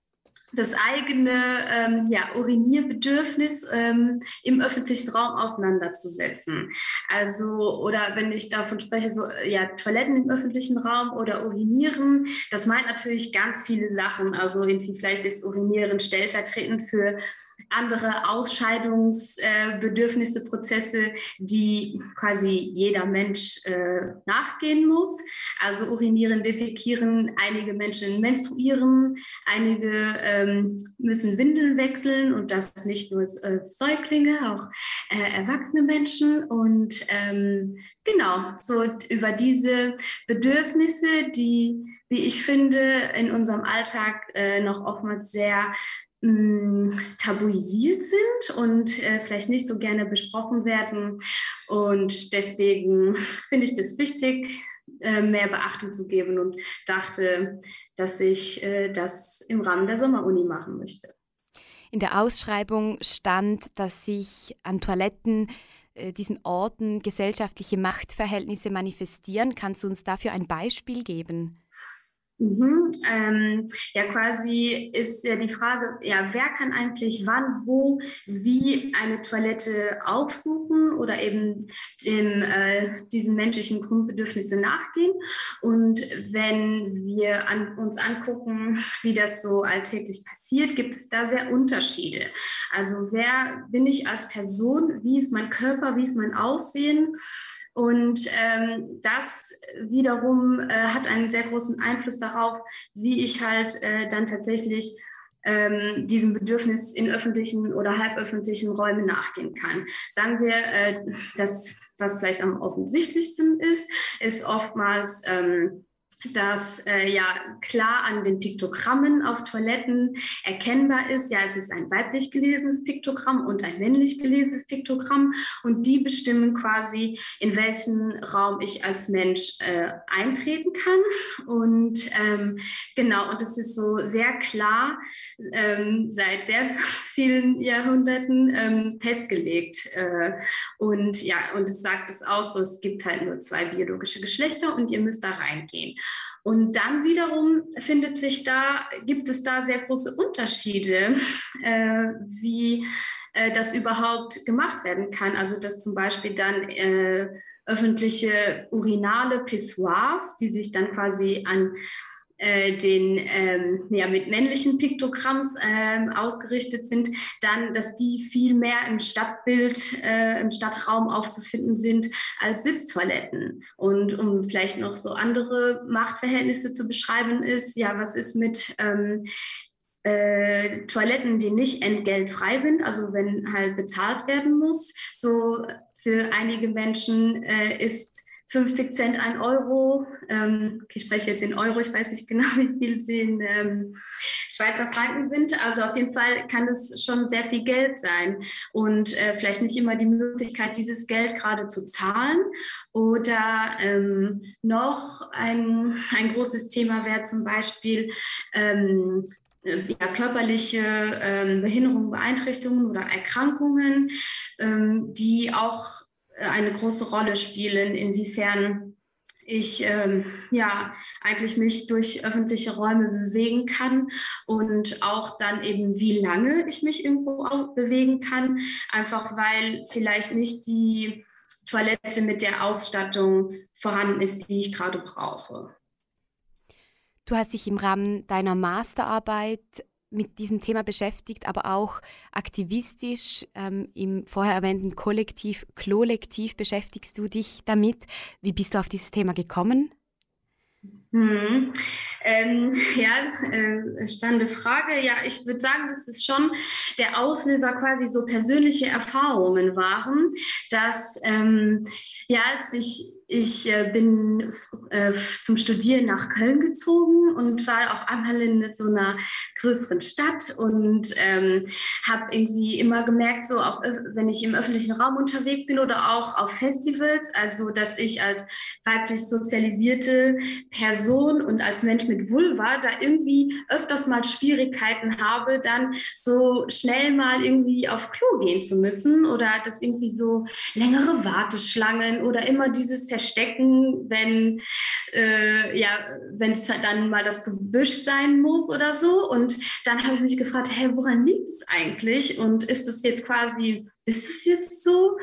das eigene ähm, ja, Urinierbedürfnis ähm, im öffentlichen Raum auseinanderzusetzen. Also, oder wenn ich davon spreche, so ja, Toiletten im öffentlichen Raum oder Urinieren, das meint natürlich ganz viele Sachen. Also irgendwie vielleicht ist Urinieren stellvertretend für andere Ausscheidungsbedürfnisse, Prozesse, die quasi jeder Mensch äh, nachgehen muss. Also urinieren, defekieren, einige Menschen menstruieren, einige ähm, müssen Windeln wechseln und das nicht nur äh, Säuglinge, auch äh, erwachsene Menschen. Und ähm, genau, so über diese Bedürfnisse, die, wie ich finde, in unserem Alltag noch oftmals sehr mm, tabuisiert sind und äh, vielleicht nicht so gerne besprochen werden. Und deswegen [laughs] finde ich das wichtig, äh, mehr Beachtung zu geben und dachte, dass ich äh, das im Rahmen der Sommeruni machen möchte. In der Ausschreibung stand, dass sich an Toiletten äh, diesen Orten gesellschaftliche Machtverhältnisse manifestieren. Kannst du uns dafür ein Beispiel geben? Mhm, ähm, ja, quasi ist ja die Frage, ja, wer kann eigentlich wann, wo, wie eine Toilette aufsuchen oder eben dem, äh, diesen menschlichen Grundbedürfnissen nachgehen. Und wenn wir an, uns angucken, wie das so alltäglich passiert, gibt es da sehr Unterschiede. Also wer bin ich als Person, wie ist mein Körper, wie ist mein Aussehen? Und ähm, das wiederum äh, hat einen sehr großen Einfluss darauf, wie ich halt äh, dann tatsächlich ähm, diesem Bedürfnis in öffentlichen oder halböffentlichen Räumen nachgehen kann. Sagen wir, äh, das, was vielleicht am offensichtlichsten ist, ist oftmals ähm, dass äh, ja klar an den Piktogrammen auf Toiletten erkennbar ist, ja, es ist ein weiblich gelesenes Piktogramm und ein männlich gelesenes Piktogramm und die bestimmen quasi, in welchen Raum ich als Mensch äh, eintreten kann. Und ähm, genau, und es ist so sehr klar ähm, seit sehr vielen Jahrhunderten ähm, festgelegt. Äh, und ja, und es sagt es auch so, es gibt halt nur zwei biologische Geschlechter und ihr müsst da reingehen. Und dann wiederum findet sich da, gibt es da sehr große Unterschiede, äh, wie äh, das überhaupt gemacht werden kann. Also dass zum Beispiel dann äh, öffentliche urinale Pissoirs, die sich dann quasi an äh, den ähm, ja, mit männlichen Piktogramms ähm, ausgerichtet sind, dann, dass die viel mehr im Stadtbild, äh, im Stadtraum aufzufinden sind als Sitztoiletten. Und um vielleicht noch so andere Machtverhältnisse zu beschreiben, ist, ja, was ist mit ähm, äh, Toiletten, die nicht entgeltfrei sind, also wenn halt bezahlt werden muss. So für einige Menschen äh, ist 50 Cent, ein Euro. Ähm, ich spreche jetzt in Euro, ich weiß nicht genau, [laughs] wie viel sie in ähm, Schweizer Franken sind. Also auf jeden Fall kann es schon sehr viel Geld sein und äh, vielleicht nicht immer die Möglichkeit, dieses Geld gerade zu zahlen. Oder ähm, noch ein, ein großes Thema wäre zum Beispiel ähm, äh, ja, körperliche ähm, Behinderungen, Beeinträchtigungen oder Erkrankungen, ähm, die auch eine große Rolle spielen, inwiefern ich ähm, ja eigentlich mich durch öffentliche Räume bewegen kann und auch dann eben wie lange ich mich irgendwo bewegen kann, einfach weil vielleicht nicht die Toilette mit der Ausstattung vorhanden ist, die ich gerade brauche. Du hast dich im Rahmen deiner Masterarbeit mit diesem Thema beschäftigt, aber auch aktivistisch ähm, im vorher erwähnten Kollektiv Klolektiv beschäftigst du dich damit. Wie bist du auf dieses Thema gekommen? Hm. Ähm, [laughs] ja, äh, spannende Frage. Ja, ich würde sagen, dass es schon der Auslöser quasi so persönliche Erfahrungen waren, dass ähm, ja, als ich ich äh, bin äh, zum Studieren nach Köln gezogen und war auf einmal in so einer größeren Stadt und ähm, habe irgendwie immer gemerkt, so auf, wenn ich im öffentlichen Raum unterwegs bin oder auch auf Festivals, also dass ich als weiblich sozialisierte Person und als Mensch mit Vulva da irgendwie öfters mal Schwierigkeiten habe, dann so schnell mal irgendwie auf Klo gehen zu müssen oder dass irgendwie so längere Warteschlangen oder immer dieses verstecken, wenn äh, ja, wenn es dann mal das Gebüsch sein muss oder so. Und dann habe ich mich gefragt, hey, woran liegt es eigentlich? Und ist das jetzt quasi, ist es jetzt so?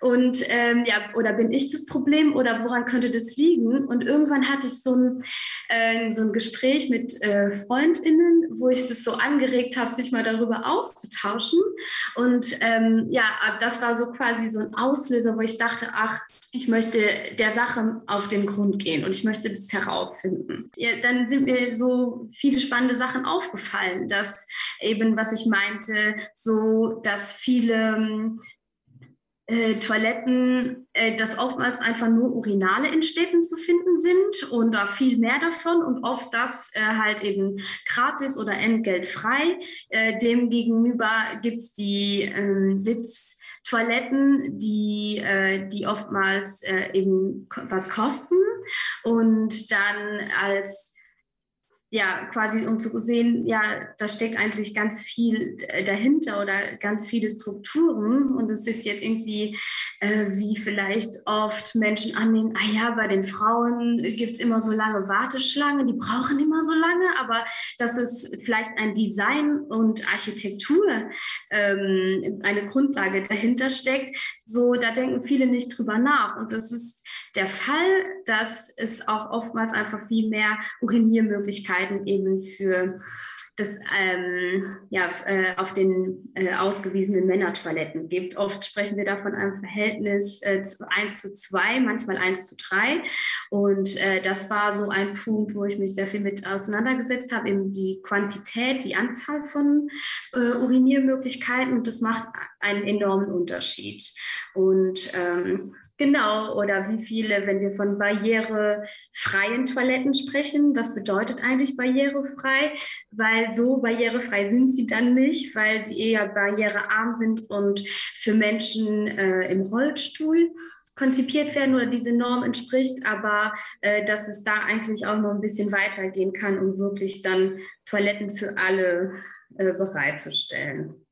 Und ähm, ja, oder bin ich das Problem oder woran könnte das liegen? Und irgendwann hatte ich so ein, äh, so ein Gespräch mit äh, FreundInnen, wo ich das so angeregt habe, sich mal darüber auszutauschen. Und ähm, ja, das war so quasi so ein Auslöser, wo ich dachte, ach, ich möchte der Sache auf den Grund gehen und ich möchte das herausfinden. Ja, dann sind mir so viele spannende Sachen aufgefallen, dass eben, was ich meinte, so, dass viele äh, Toiletten, äh, dass oftmals einfach nur Urinale in Städten zu finden sind und da viel mehr davon und oft das äh, halt eben gratis oder entgeltfrei. Äh, Demgegenüber gibt es die ähm, Sitz- Toiletten, die, äh, die oftmals äh, eben was kosten und dann als ja, quasi um zu sehen, ja, da steckt eigentlich ganz viel äh, dahinter oder ganz viele Strukturen. Und es ist jetzt irgendwie, äh, wie vielleicht oft Menschen annehmen, ah ja, bei den Frauen gibt es immer so lange Warteschlangen, die brauchen immer so lange, aber dass es vielleicht ein Design und Architektur ähm, eine Grundlage dahinter steckt, so, da denken viele nicht drüber nach. Und das ist der Fall, dass es auch oftmals einfach viel mehr Uriniermöglichkeiten eben für das ähm, ja, äh, auf den äh, ausgewiesenen Männertoiletten gibt. Oft sprechen wir da von einem Verhältnis äh, 1 zu 2, manchmal 1 zu 3. Und äh, das war so ein Punkt, wo ich mich sehr viel mit auseinandergesetzt habe, eben die Quantität, die Anzahl von äh, Uriniermöglichkeiten. Und das macht einen enormen Unterschied. Und ähm, genau, oder wie viele, wenn wir von barrierefreien Toiletten sprechen, was bedeutet eigentlich barrierefrei? Weil so barrierefrei sind sie dann nicht, weil sie eher barrierearm sind und für Menschen äh, im Rollstuhl konzipiert werden oder diese Norm entspricht, aber äh, dass es da eigentlich auch noch ein bisschen weitergehen kann, um wirklich dann Toiletten für alle äh, bereitzustellen.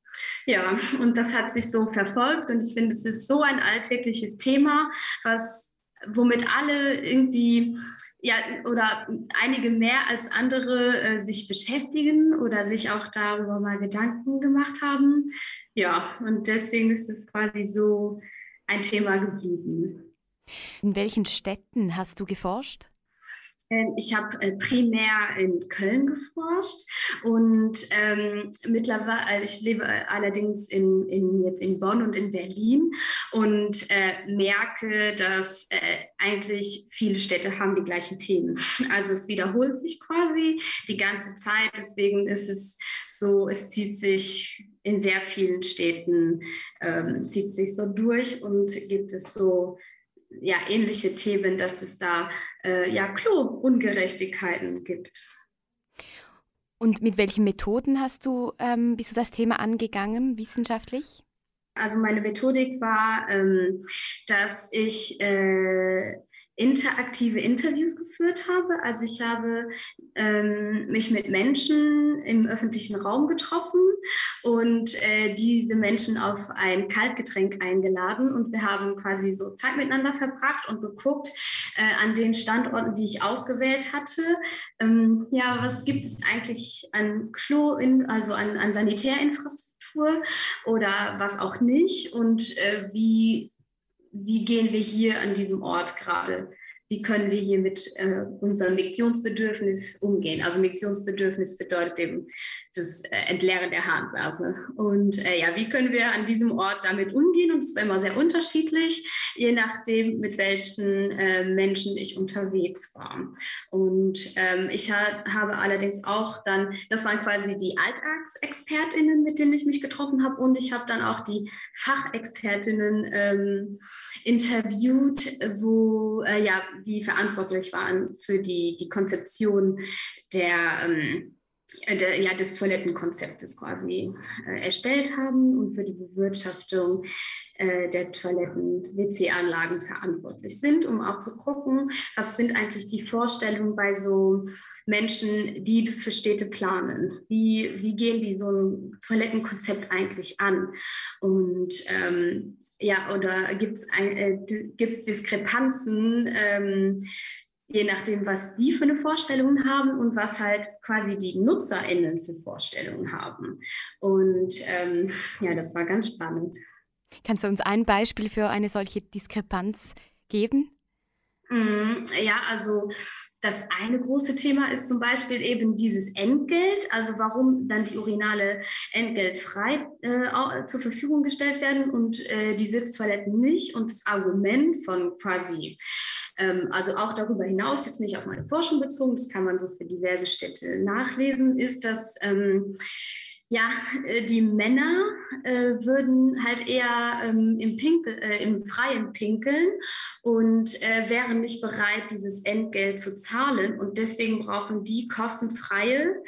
Ja, und das hat sich so verfolgt und ich finde, es ist so ein alltägliches Thema, was womit alle irgendwie ja oder einige mehr als andere äh, sich beschäftigen oder sich auch darüber mal Gedanken gemacht haben. Ja, und deswegen ist es quasi so ein Thema geblieben. In welchen Städten hast du geforscht? Ähm, ich habe äh, primär in Köln geforscht und ähm, mittlerweile, also ich lebe allerdings in, in, jetzt in Bonn und in Berlin und äh, merke, dass äh, eigentlich viele Städte haben die gleichen Themen. Also es wiederholt sich quasi die ganze Zeit. Deswegen ist es so, es zieht sich in sehr vielen Städten, ähm, zieht sich so durch und gibt es so ja, ähnliche Themen, dass es da äh, ja Klo-Ungerechtigkeiten gibt. Und mit welchen Methoden hast du, ähm, bist du das Thema angegangen, wissenschaftlich? Also meine Methodik war, ähm, dass ich äh, interaktive Interviews geführt habe. Also ich habe ähm, mich mit Menschen im öffentlichen Raum getroffen und äh, diese Menschen auf ein Kaltgetränk eingeladen und wir haben quasi so Zeit miteinander verbracht und geguckt äh, an den Standorten, die ich ausgewählt hatte. Ähm, ja, was gibt es eigentlich an Klo, in, also an, an Sanitärinfrastruktur oder was auch nicht und äh, wie wie gehen wir hier an diesem Ort gerade wie können wir hier mit äh, unserem Miktionsbedürfnis umgehen. Also Miktionsbedürfnis bedeutet eben das äh, Entleeren der Harnblase. Und äh, ja, wie können wir an diesem Ort damit umgehen? Und es war immer sehr unterschiedlich, je nachdem, mit welchen äh, Menschen ich unterwegs war. Und ähm, ich ha habe allerdings auch dann, das waren quasi die Alltagsexpertinnen, mit denen ich mich getroffen habe. Und ich habe dann auch die Fachexpertinnen ähm, interviewt, wo äh, ja die verantwortlich waren für die, die Konzeption der, ähm, der, ja, des Toilettenkonzeptes quasi äh, erstellt haben und für die Bewirtschaftung äh, der Toiletten-WC-Anlagen verantwortlich sind, um auch zu gucken, was sind eigentlich die Vorstellungen bei so Menschen, die das für Städte planen. Wie, wie gehen die so ein Toilettenkonzept eigentlich an? Und ähm, ja, oder gibt es äh, Diskrepanzen? Ähm, je nachdem, was die für eine Vorstellung haben und was halt quasi die NutzerInnen für Vorstellungen haben. Und ähm, ja, das war ganz spannend. Kannst du uns ein Beispiel für eine solche Diskrepanz geben? Mm, ja, also das eine große Thema ist zum Beispiel eben dieses Entgelt, also warum dann die Urinale entgeltfrei äh, zur Verfügung gestellt werden und äh, die Sitztoiletten nicht. Und das Argument von quasi, also auch darüber hinaus, jetzt nicht auf meine Forschung bezogen, das kann man so für diverse Städte nachlesen, ist, dass ähm, ja, äh, die Männer äh, würden halt eher ähm, im, Pinkel, äh, im Freien pinkeln und äh, wären nicht bereit, dieses Entgelt zu zahlen. Und deswegen brauchen die kostenfreie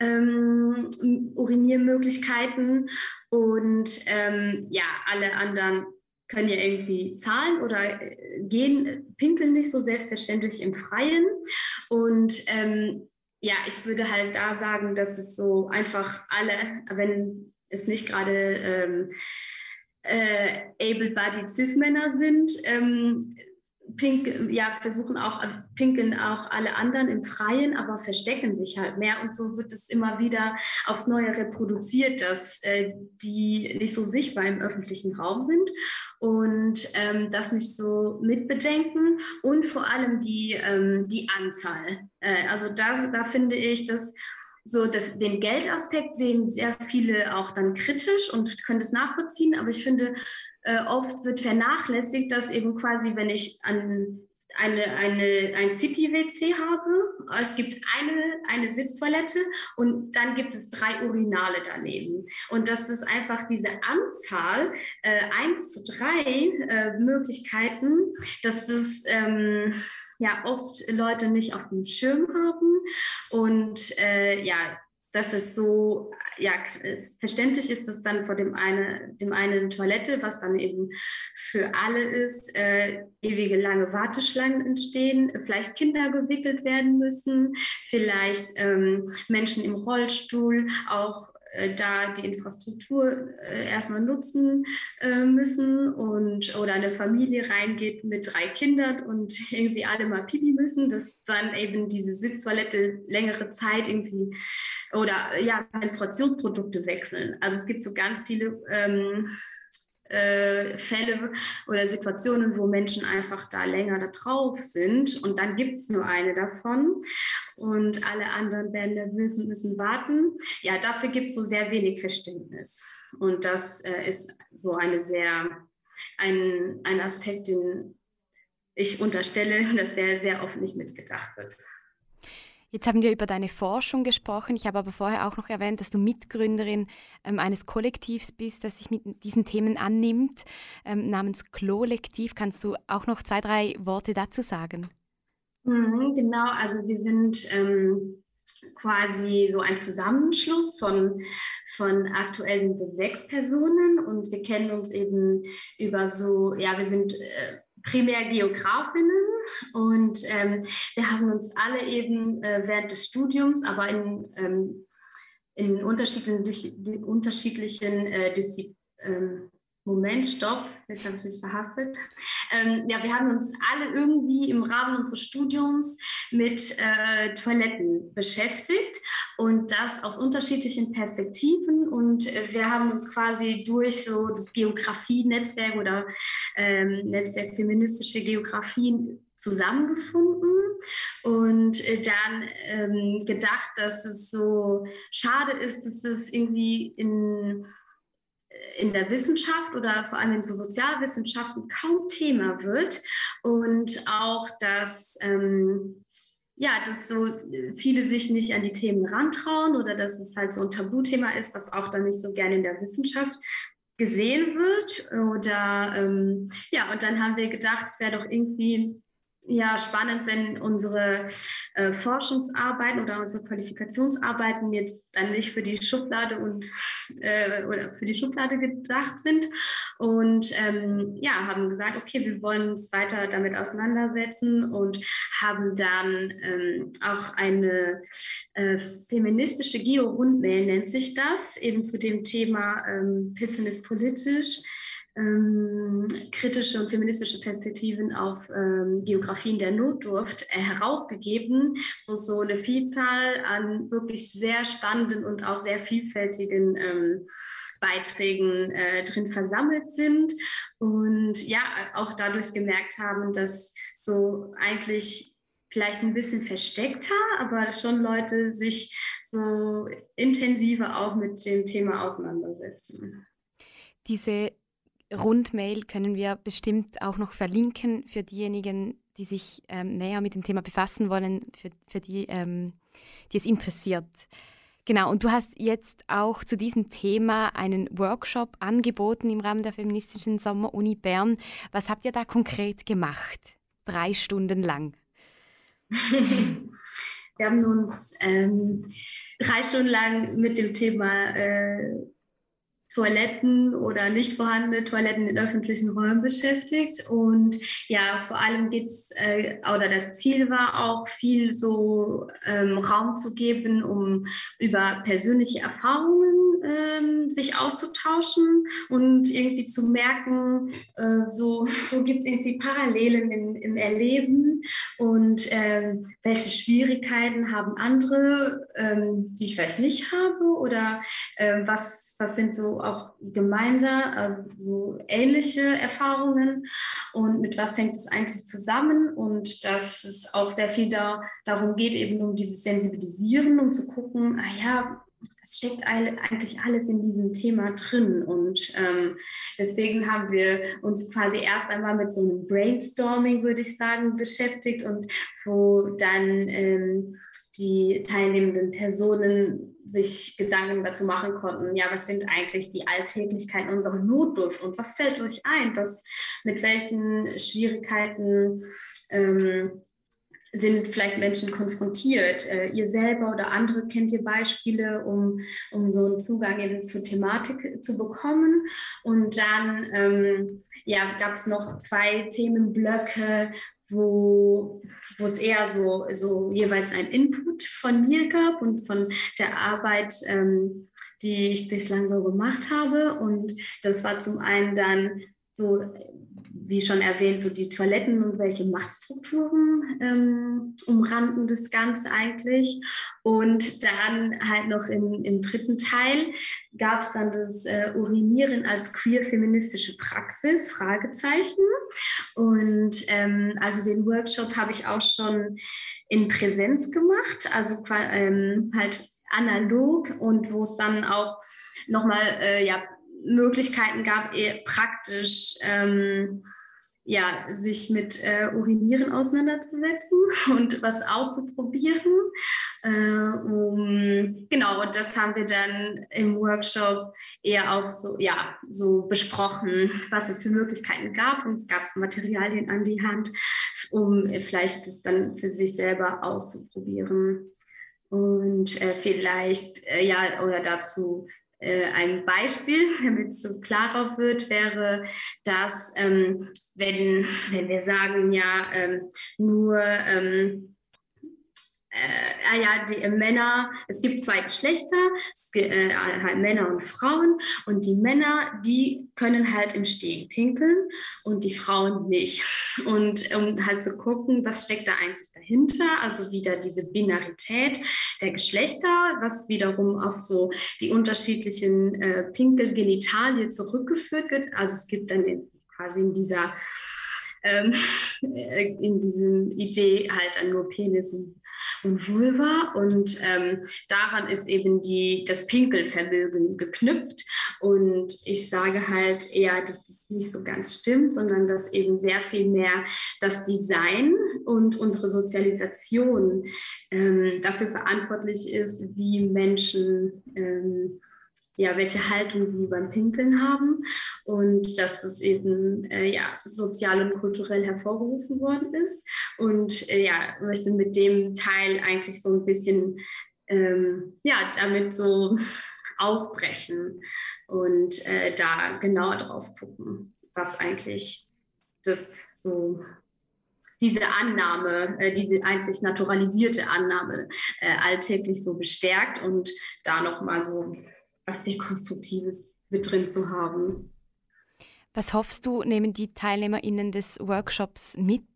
ähm, Uriniermöglichkeiten. Und ähm, ja, alle anderen können ja irgendwie zahlen oder äh, gehen, pinkeln nicht so selbstverständlich im Freien. Und ähm, ja, ich würde halt da sagen, dass es so einfach alle, wenn es nicht gerade ähm, äh, able-bodied Cis-Männer sind, ähm, pink, ja, versuchen auch, pinkeln auch alle anderen im Freien, aber verstecken sich halt mehr. Und so wird es immer wieder aufs Neue reproduziert, dass äh, die nicht so sichtbar im öffentlichen Raum sind und ähm, das nicht so mitbedenken und vor allem die, ähm, die Anzahl. Äh, also da, da finde ich, dass so das, den Geldaspekt sehen sehr viele auch dann kritisch und können das nachvollziehen, aber ich finde, äh, oft wird vernachlässigt, dass eben quasi, wenn ich an eine, eine, ein City-WC habe. Es gibt eine, eine Sitztoilette und dann gibt es drei Urinale daneben. Und dass das einfach diese Anzahl, äh, 1 zu 3 äh, Möglichkeiten, dass das ähm, ja oft Leute nicht auf dem Schirm haben und äh, ja, dass es so ja, verständlich ist, dass dann vor dem, eine, dem einen Toilette, was dann eben für alle ist, äh, ewige lange Warteschlangen entstehen, vielleicht Kinder gewickelt werden müssen, vielleicht ähm, Menschen im Rollstuhl auch da die Infrastruktur äh, erstmal nutzen äh, müssen und oder eine Familie reingeht mit drei Kindern und [laughs] irgendwie alle mal pipi müssen, dass dann eben diese Sitztoilette längere Zeit irgendwie oder ja Menstruationsprodukte wechseln. Also es gibt so ganz viele ähm, äh, Fälle oder Situationen, wo Menschen einfach da länger da drauf sind und dann gibt es nur eine davon und alle anderen werden nervös und müssen warten. Ja, dafür gibt es so sehr wenig Verständnis und das äh, ist so eine sehr, ein, ein Aspekt, den ich unterstelle, dass der sehr oft nicht mitgedacht wird. Jetzt haben wir über deine Forschung gesprochen. Ich habe aber vorher auch noch erwähnt, dass du Mitgründerin ähm, eines Kollektivs bist, das sich mit diesen Themen annimmt, ähm, namens Klolektiv. Kannst du auch noch zwei, drei Worte dazu sagen? Mhm, genau, also wir sind ähm, quasi so ein Zusammenschluss von, von aktuell sind wir sechs Personen und wir kennen uns eben über so, ja, wir sind äh, primär Geografinnen und ähm, wir haben uns alle eben äh, während des Studiums, aber in, ähm, in unterschiedlichen, unterschiedlichen äh, Disziplinen, ähm, Moment, stopp, jetzt habe ich mich verhaspelt. Ähm, ja, wir haben uns alle irgendwie im Rahmen unseres Studiums mit äh, Toiletten beschäftigt und das aus unterschiedlichen Perspektiven. Und wir haben uns quasi durch so das Geografie-Netzwerk oder ähm, Netzwerk feministische Geografien zusammengefunden und äh, dann ähm, gedacht, dass es so schade ist, dass es irgendwie in in der Wissenschaft oder vor allem in so Sozialwissenschaften kaum Thema wird und auch, dass ähm, ja, dass so viele sich nicht an die Themen rantrauen oder dass es halt so ein Tabuthema ist, was auch dann nicht so gerne in der Wissenschaft gesehen wird. Oder ähm, ja, und dann haben wir gedacht, es wäre doch irgendwie ja spannend, wenn unsere äh, Forschungsarbeiten oder unsere Qualifikationsarbeiten jetzt dann nicht für die Schublade und äh, oder für die Schublade gedacht sind. Und ähm, ja haben gesagt, okay, wir wollen uns weiter damit auseinandersetzen und haben dann ähm, auch eine äh, feministische Geo-Rundmail nennt sich das eben zu dem Thema ähm, Pissen ist politisch ähm, kritische und feministische Perspektiven auf ähm, Geografien der Notdurft äh, herausgegeben, wo so eine Vielzahl an wirklich sehr spannenden und auch sehr vielfältigen ähm, Beiträgen äh, drin versammelt sind und ja, auch dadurch gemerkt haben, dass so eigentlich vielleicht ein bisschen versteckter, aber schon Leute sich so intensiver auch mit dem Thema auseinandersetzen. Diese Rundmail können wir bestimmt auch noch verlinken für diejenigen, die sich ähm, näher mit dem Thema befassen wollen, für, für die, ähm, die es interessiert. Genau, und du hast jetzt auch zu diesem Thema einen Workshop angeboten im Rahmen der feministischen Sommeruni Bern. Was habt ihr da konkret gemacht? Drei Stunden lang. [laughs] Wir haben uns ähm, drei Stunden lang mit dem Thema äh, Toiletten oder nicht vorhandene Toiletten in öffentlichen Räumen beschäftigt. Und ja, vor allem geht es, äh, oder das Ziel war auch, viel so ähm, Raum zu geben, um über persönliche Erfahrungen ähm, sich auszutauschen und irgendwie zu merken, äh, so, [laughs] wo gibt es irgendwie Parallelen im, im Erleben und ähm, welche Schwierigkeiten haben andere, ähm, die ich vielleicht nicht habe oder äh, was, was sind so auch gemeinsam, also so ähnliche Erfahrungen und mit was hängt es eigentlich zusammen? Und dass es auch sehr viel da, darum geht, eben um dieses Sensibilisieren, um zu gucken, ah ja, es steckt eigentlich alles in diesem Thema drin. Und ähm, deswegen haben wir uns quasi erst einmal mit so einem Brainstorming, würde ich sagen, beschäftigt und wo dann ähm, die teilnehmenden Personen sich Gedanken dazu machen konnten, ja, was sind eigentlich die Alltäglichkeiten unserer Notdurft und was fällt euch ein, was, mit welchen Schwierigkeiten ähm, sind vielleicht Menschen konfrontiert. Äh, ihr selber oder andere kennt ihr Beispiele, um, um so einen Zugang eben zur Thematik zu bekommen. Und dann ähm, ja, gab es noch zwei Themenblöcke, wo, wo es eher so, so jeweils ein Input von mir gab und von der Arbeit, ähm, die ich bislang so gemacht habe. Und das war zum einen dann so wie schon erwähnt, so die Toiletten und welche Machtstrukturen ähm, umranden das Ganze eigentlich. Und dann halt noch im, im dritten Teil gab es dann das äh, Urinieren als queer-feministische Praxis, Fragezeichen. Und ähm, also den Workshop habe ich auch schon in Präsenz gemacht, also ähm, halt analog und wo es dann auch nochmal äh, ja, Möglichkeiten gab, praktisch ähm, ja, sich mit äh, Urinieren auseinanderzusetzen [laughs] und was auszuprobieren. Äh, um, genau, und das haben wir dann im Workshop eher auch so, ja, so besprochen, was es für Möglichkeiten gab. Und es gab Materialien an die Hand, um vielleicht das dann für sich selber auszuprobieren. Und äh, vielleicht, äh, ja, oder dazu ein Beispiel, [laughs] damit es so klarer wird, wäre, dass ähm, wenn, wenn wir sagen, ja, ähm, nur ähm, äh, ah ja, die äh, Männer, es gibt zwei Geschlechter, es gibt, äh, halt Männer und Frauen und die Männer, die können halt im Stehen pinkeln und die Frauen nicht. [laughs] Und um halt zu gucken, was steckt da eigentlich dahinter, also wieder diese Binarität der Geschlechter, was wiederum auf so die unterschiedlichen äh, Pinkelgenitalien zurückgeführt wird. Also es gibt dann in, quasi in dieser ähm, [laughs] in diesem Idee halt dann nur Penis und, und Vulva. Und ähm, daran ist eben die, das Pinkelvermögen geknüpft. Und ich sage halt eher, dass das nicht so ganz stimmt, sondern dass eben sehr viel mehr das Design und unsere Sozialisation ähm, dafür verantwortlich ist, wie Menschen ähm, ja, welche Haltung sie beim Pinkeln haben und dass das eben äh, ja, sozial und kulturell hervorgerufen worden ist. Und äh, ja, möchte mit dem Teil eigentlich so ein bisschen ähm, ja, damit so [laughs] aufbrechen und äh, da genauer drauf gucken, was eigentlich das so diese Annahme, äh, diese eigentlich naturalisierte Annahme äh, alltäglich so bestärkt und da nochmal so was Dekonstruktives mit drin zu haben. Was hoffst du, nehmen die TeilnehmerInnen des Workshops mit?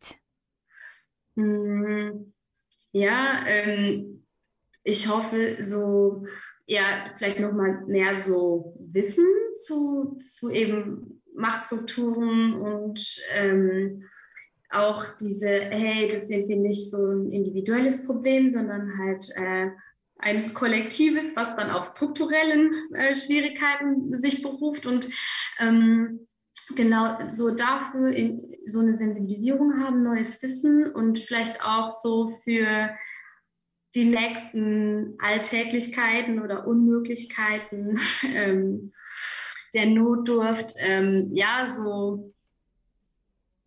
Hm, ja, ähm, ich hoffe, so, ja, vielleicht nochmal mehr so Wissen zu, zu eben Machtstrukturen und ähm, auch diese, hey, das ist irgendwie nicht so ein individuelles Problem, sondern halt äh, ein kollektives, was dann auf strukturellen äh, Schwierigkeiten sich beruft und ähm, genau so dafür in, so eine Sensibilisierung haben, neues Wissen und vielleicht auch so für die nächsten Alltäglichkeiten oder Unmöglichkeiten [laughs] ähm, der Notdurft, ähm, ja, so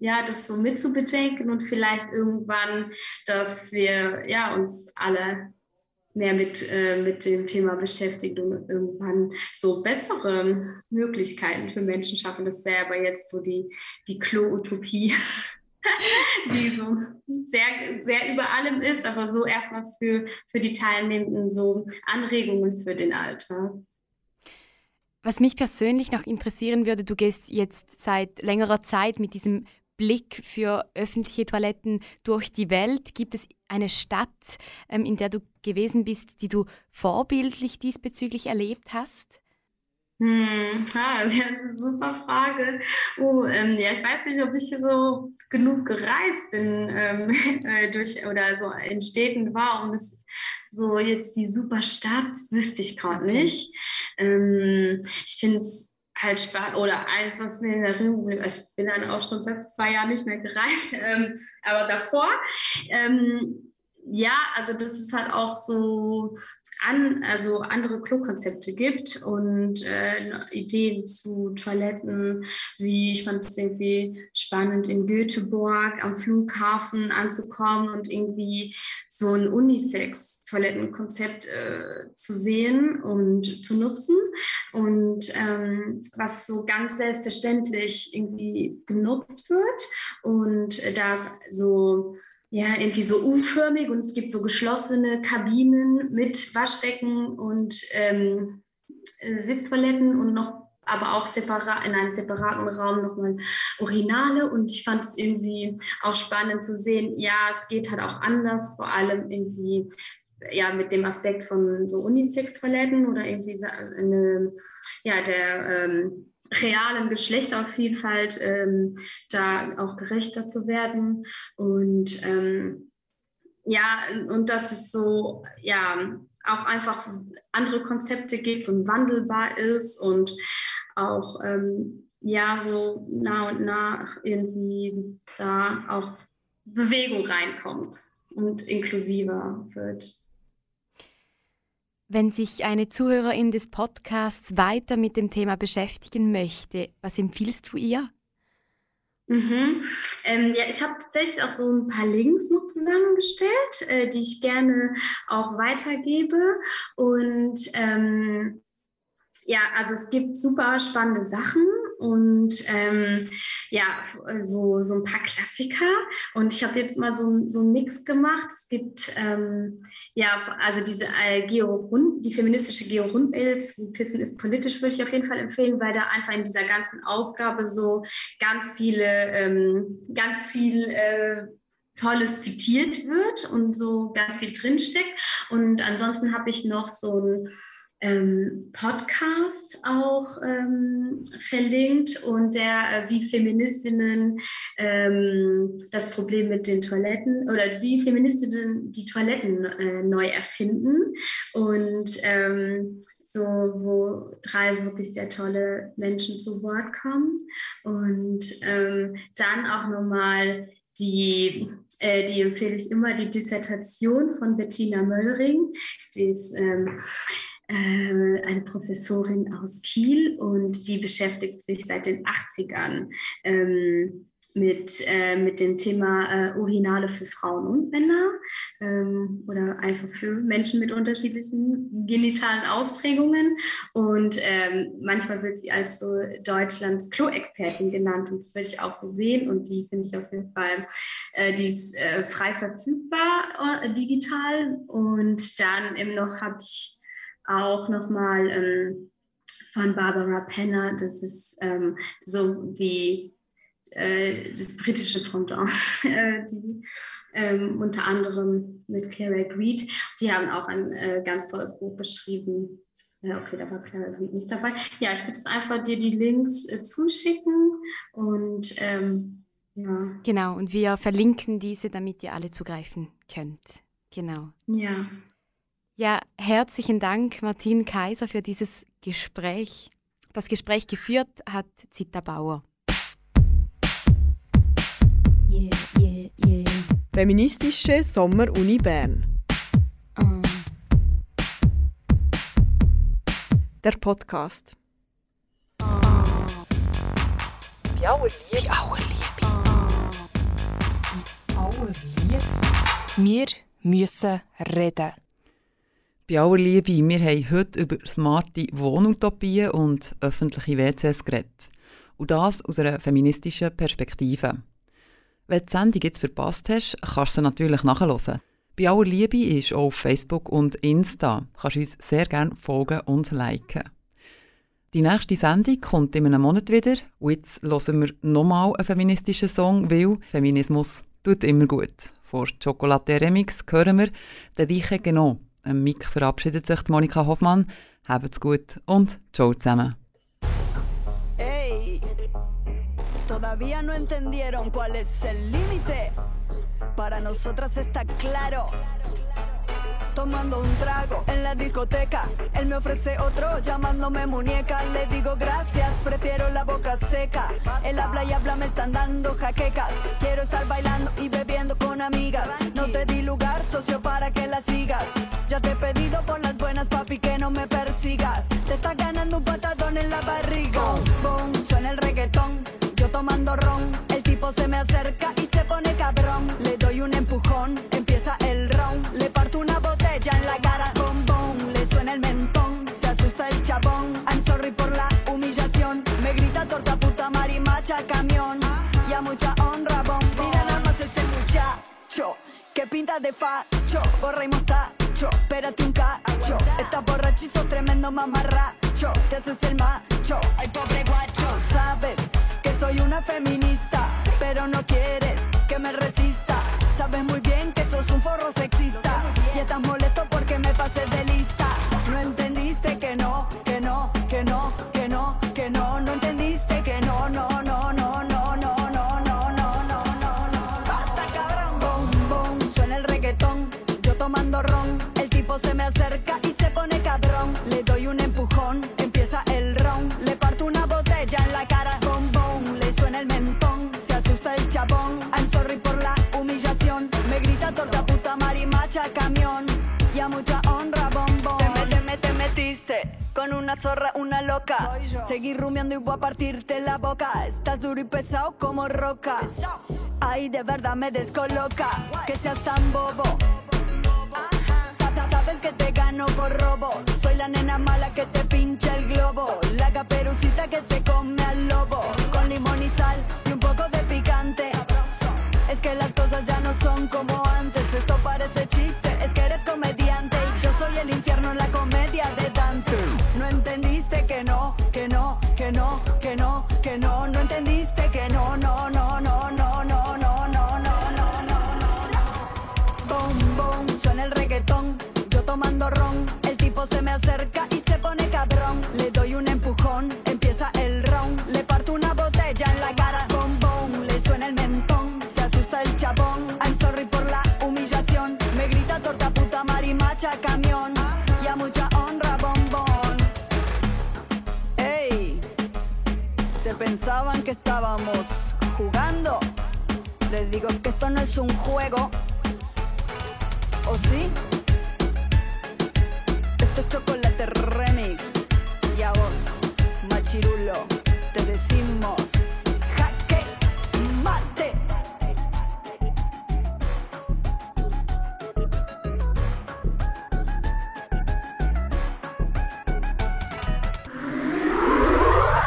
ja, das so mitzubedenken und vielleicht irgendwann, dass wir ja uns alle mehr mit, äh, mit dem Thema beschäftigt und irgendwann so bessere Möglichkeiten für Menschen schaffen. Das wäre aber jetzt so die, die Klo-Utopie, [laughs] die so sehr, sehr über allem ist, aber so erstmal für, für die Teilnehmenden so Anregungen für den Alltag. Was mich persönlich noch interessieren würde, du gehst jetzt seit längerer Zeit mit diesem Blick für öffentliche Toiletten durch die Welt. Gibt es eine Stadt, ähm, in der du gewesen bist, die du vorbildlich diesbezüglich erlebt hast? Hm, ah, das ist eine super Frage. Oh, ähm, ja, ich weiß nicht, ob ich so genug gereist bin ähm, [laughs] äh, durch oder so in Städten war, um es so jetzt die super Stadt wüsste ich gerade nicht. Ähm, ich finde es halt spannend oder eins, was mir in Erinnerung blieb, also ich bin dann auch schon seit zwei Jahren nicht mehr gereist, [laughs] ähm, aber davor, ähm, ja, also das ist halt auch so an, also andere Klo-Konzepte gibt und äh, Ideen zu Toiletten, wie ich fand es irgendwie spannend, in Göteborg am Flughafen anzukommen und irgendwie so ein Unisex-Toilettenkonzept äh, zu sehen und zu nutzen. Und ähm, was so ganz selbstverständlich irgendwie genutzt wird. Und äh, da ist so ja, irgendwie so U-förmig und es gibt so geschlossene Kabinen mit Waschbecken und ähm, äh, Sitztoiletten und noch aber auch separat in einem separaten Raum nochmal Urinale und ich fand es irgendwie auch spannend zu sehen, ja, es geht halt auch anders, vor allem irgendwie ja mit dem Aspekt von so Unisex-Toiletten oder irgendwie eine, ja, der ähm, realen Geschlechtervielfalt ähm, da auch gerechter zu werden. Und ähm, ja, und dass es so, ja, auch einfach andere Konzepte gibt und wandelbar ist und auch, ähm, ja, so nach und nach irgendwie da auch Bewegung reinkommt und inklusiver wird. Wenn sich eine Zuhörerin des Podcasts weiter mit dem Thema beschäftigen möchte, was empfiehlst du ihr? Mhm. Ähm, ja, ich habe tatsächlich auch so ein paar Links noch zusammengestellt, äh, die ich gerne auch weitergebe. Und ähm, ja, also es gibt super spannende Sachen und ähm, ja, so, so ein paar Klassiker. Und ich habe jetzt mal so, so einen Mix gemacht. Es gibt ähm, ja, also diese äh, Geo die feministische Geo-Rundbild, Pissen ist politisch, würde ich auf jeden Fall empfehlen, weil da einfach in dieser ganzen Ausgabe so ganz viele, ähm, ganz viel äh, Tolles zitiert wird und so ganz viel drinsteckt. Und ansonsten habe ich noch so ein ähm, Podcast auch ähm, verlinkt und der, äh, wie Feministinnen ähm, das Problem mit den Toiletten oder wie Feministinnen die Toiletten äh, neu erfinden und ähm, so, wo drei wirklich sehr tolle Menschen zu Wort kommen und ähm, dann auch nochmal die äh, die empfehle ich immer, die Dissertation von Bettina Möllering. Die ist ähm, äh, eine Professorin aus Kiel und die beschäftigt sich seit den 80ern ähm, mit, äh, mit dem Thema äh, Urinale für Frauen und Männer ähm, oder einfach für Menschen mit unterschiedlichen genitalen Ausprägungen. Und ähm, manchmal wird sie als so Deutschlands Klo-Expertin genannt und das würde ich auch so sehen und die finde ich auf jeden Fall, äh, die ist äh, frei verfügbar äh, digital und dann eben noch habe ich auch nochmal ähm, von Barbara Penner. Das ist ähm, so die, äh, das britische Pendant, [laughs] äh, die ähm, unter anderem mit Claire Reed. Die haben auch ein äh, ganz tolles Buch beschrieben Ja, okay, da war Kleiner nicht dabei. Ja, ich würde es einfach dir die Links äh, zuschicken und ähm, ja. Genau, und wir verlinken diese, damit ihr alle zugreifen könnt. Genau. Ja. Ja, herzlichen Dank, Martin Kaiser, für dieses Gespräch. Das Gespräch geführt hat Zita Bauer. Yeah, yeah, yeah. Feministische Sommer-Uni Bern. Uh. Der Podcast. Biauerliebe. Biauerliebe. Wir müssen reden. Bei aller Liebe, wir haben heute über smarte Wohnutopien und öffentliche WCs geredet. Und das aus einer feministischen Perspektive. Wenn du die Sendung jetzt verpasst hast, kannst du sie natürlich nachhören. Bei aller Liebe ist auch auf Facebook und Insta. Du kannst uns sehr gerne folgen und liken. Die nächste Sendung kommt in einem Monat wieder. Und jetzt hören wir nochmal einen feministischen Song, weil Feminismus tut immer gut. Vor Chocolate Remix hören wir «Den Diche genau». Am Mic verabschiedet sich Monika Hoffmann. Habt's gut und ciao zusammen. Hey, todavía no entendieron cuál es el límite. Para nosotras está claro. Tomando un trago en la discoteca, él me ofrece otro llamándome muñeca. Le digo gracias, prefiero la boca seca. Él habla y habla, me están dando jaquecas. Quiero estar bailando y bebiendo con amigas. No te di lugar, socio, para que la sigas. Ya te he pedido por las buenas, papi, que no me persigas. Te estás ganando un patadón en la barriga. Boom, suena el reggaetón. Yo tomando ron, el tipo se me acerca y se pone cabrón. Le doy un empujón, la cara. Boom, boom, le suena el mentón. Se asusta el chabón. I'm sorry por la humillación. Me grita torta puta marimacha camión. Y a mucha honra, bom, Mira nada más ese muchacho. Que pinta de facho, gorra y mostacho. Espérate un cacho. Estás borrachizo, tremendo mamarracho. Te haces el macho. Ay, pobre guacho. Sabes que soy una feminista, pero no quieres que me resista. Sabes muy bien que sos un forro sexista. Estás molesto porque me pasé de lista. No entendiste que no, que no, que no, que no, que no. No entendiste que no, no, no, no, no, no, no, no, no, no, no. Basta cabrón. Boom, boom, suena el reggaetón. Yo tomando ron, el tipo se me acerca y se pone cabrón. Le doy un empujón, empieza el round. Le parto una botella en la cara. Boom, boom, le suena el mentón. Se asusta el chabón. I'm sorry por la humillación. Me grita torta marimacha camión. Y a mucha honra, bombón. Te, me- te, me- te metiste. Con una zorra, una loca. Seguí rumiando y voy a partirte la boca. Estás duro y pesado como roca. Ay, de verdad me descoloca. Que seas tan bobo. Sabes que te gano por robo. Soy la nena mala que te pincha el globo. La caperucita que se come al lobo. Con limón y sal pensaban que estábamos jugando. Les digo que esto no es un juego. ¿O sí?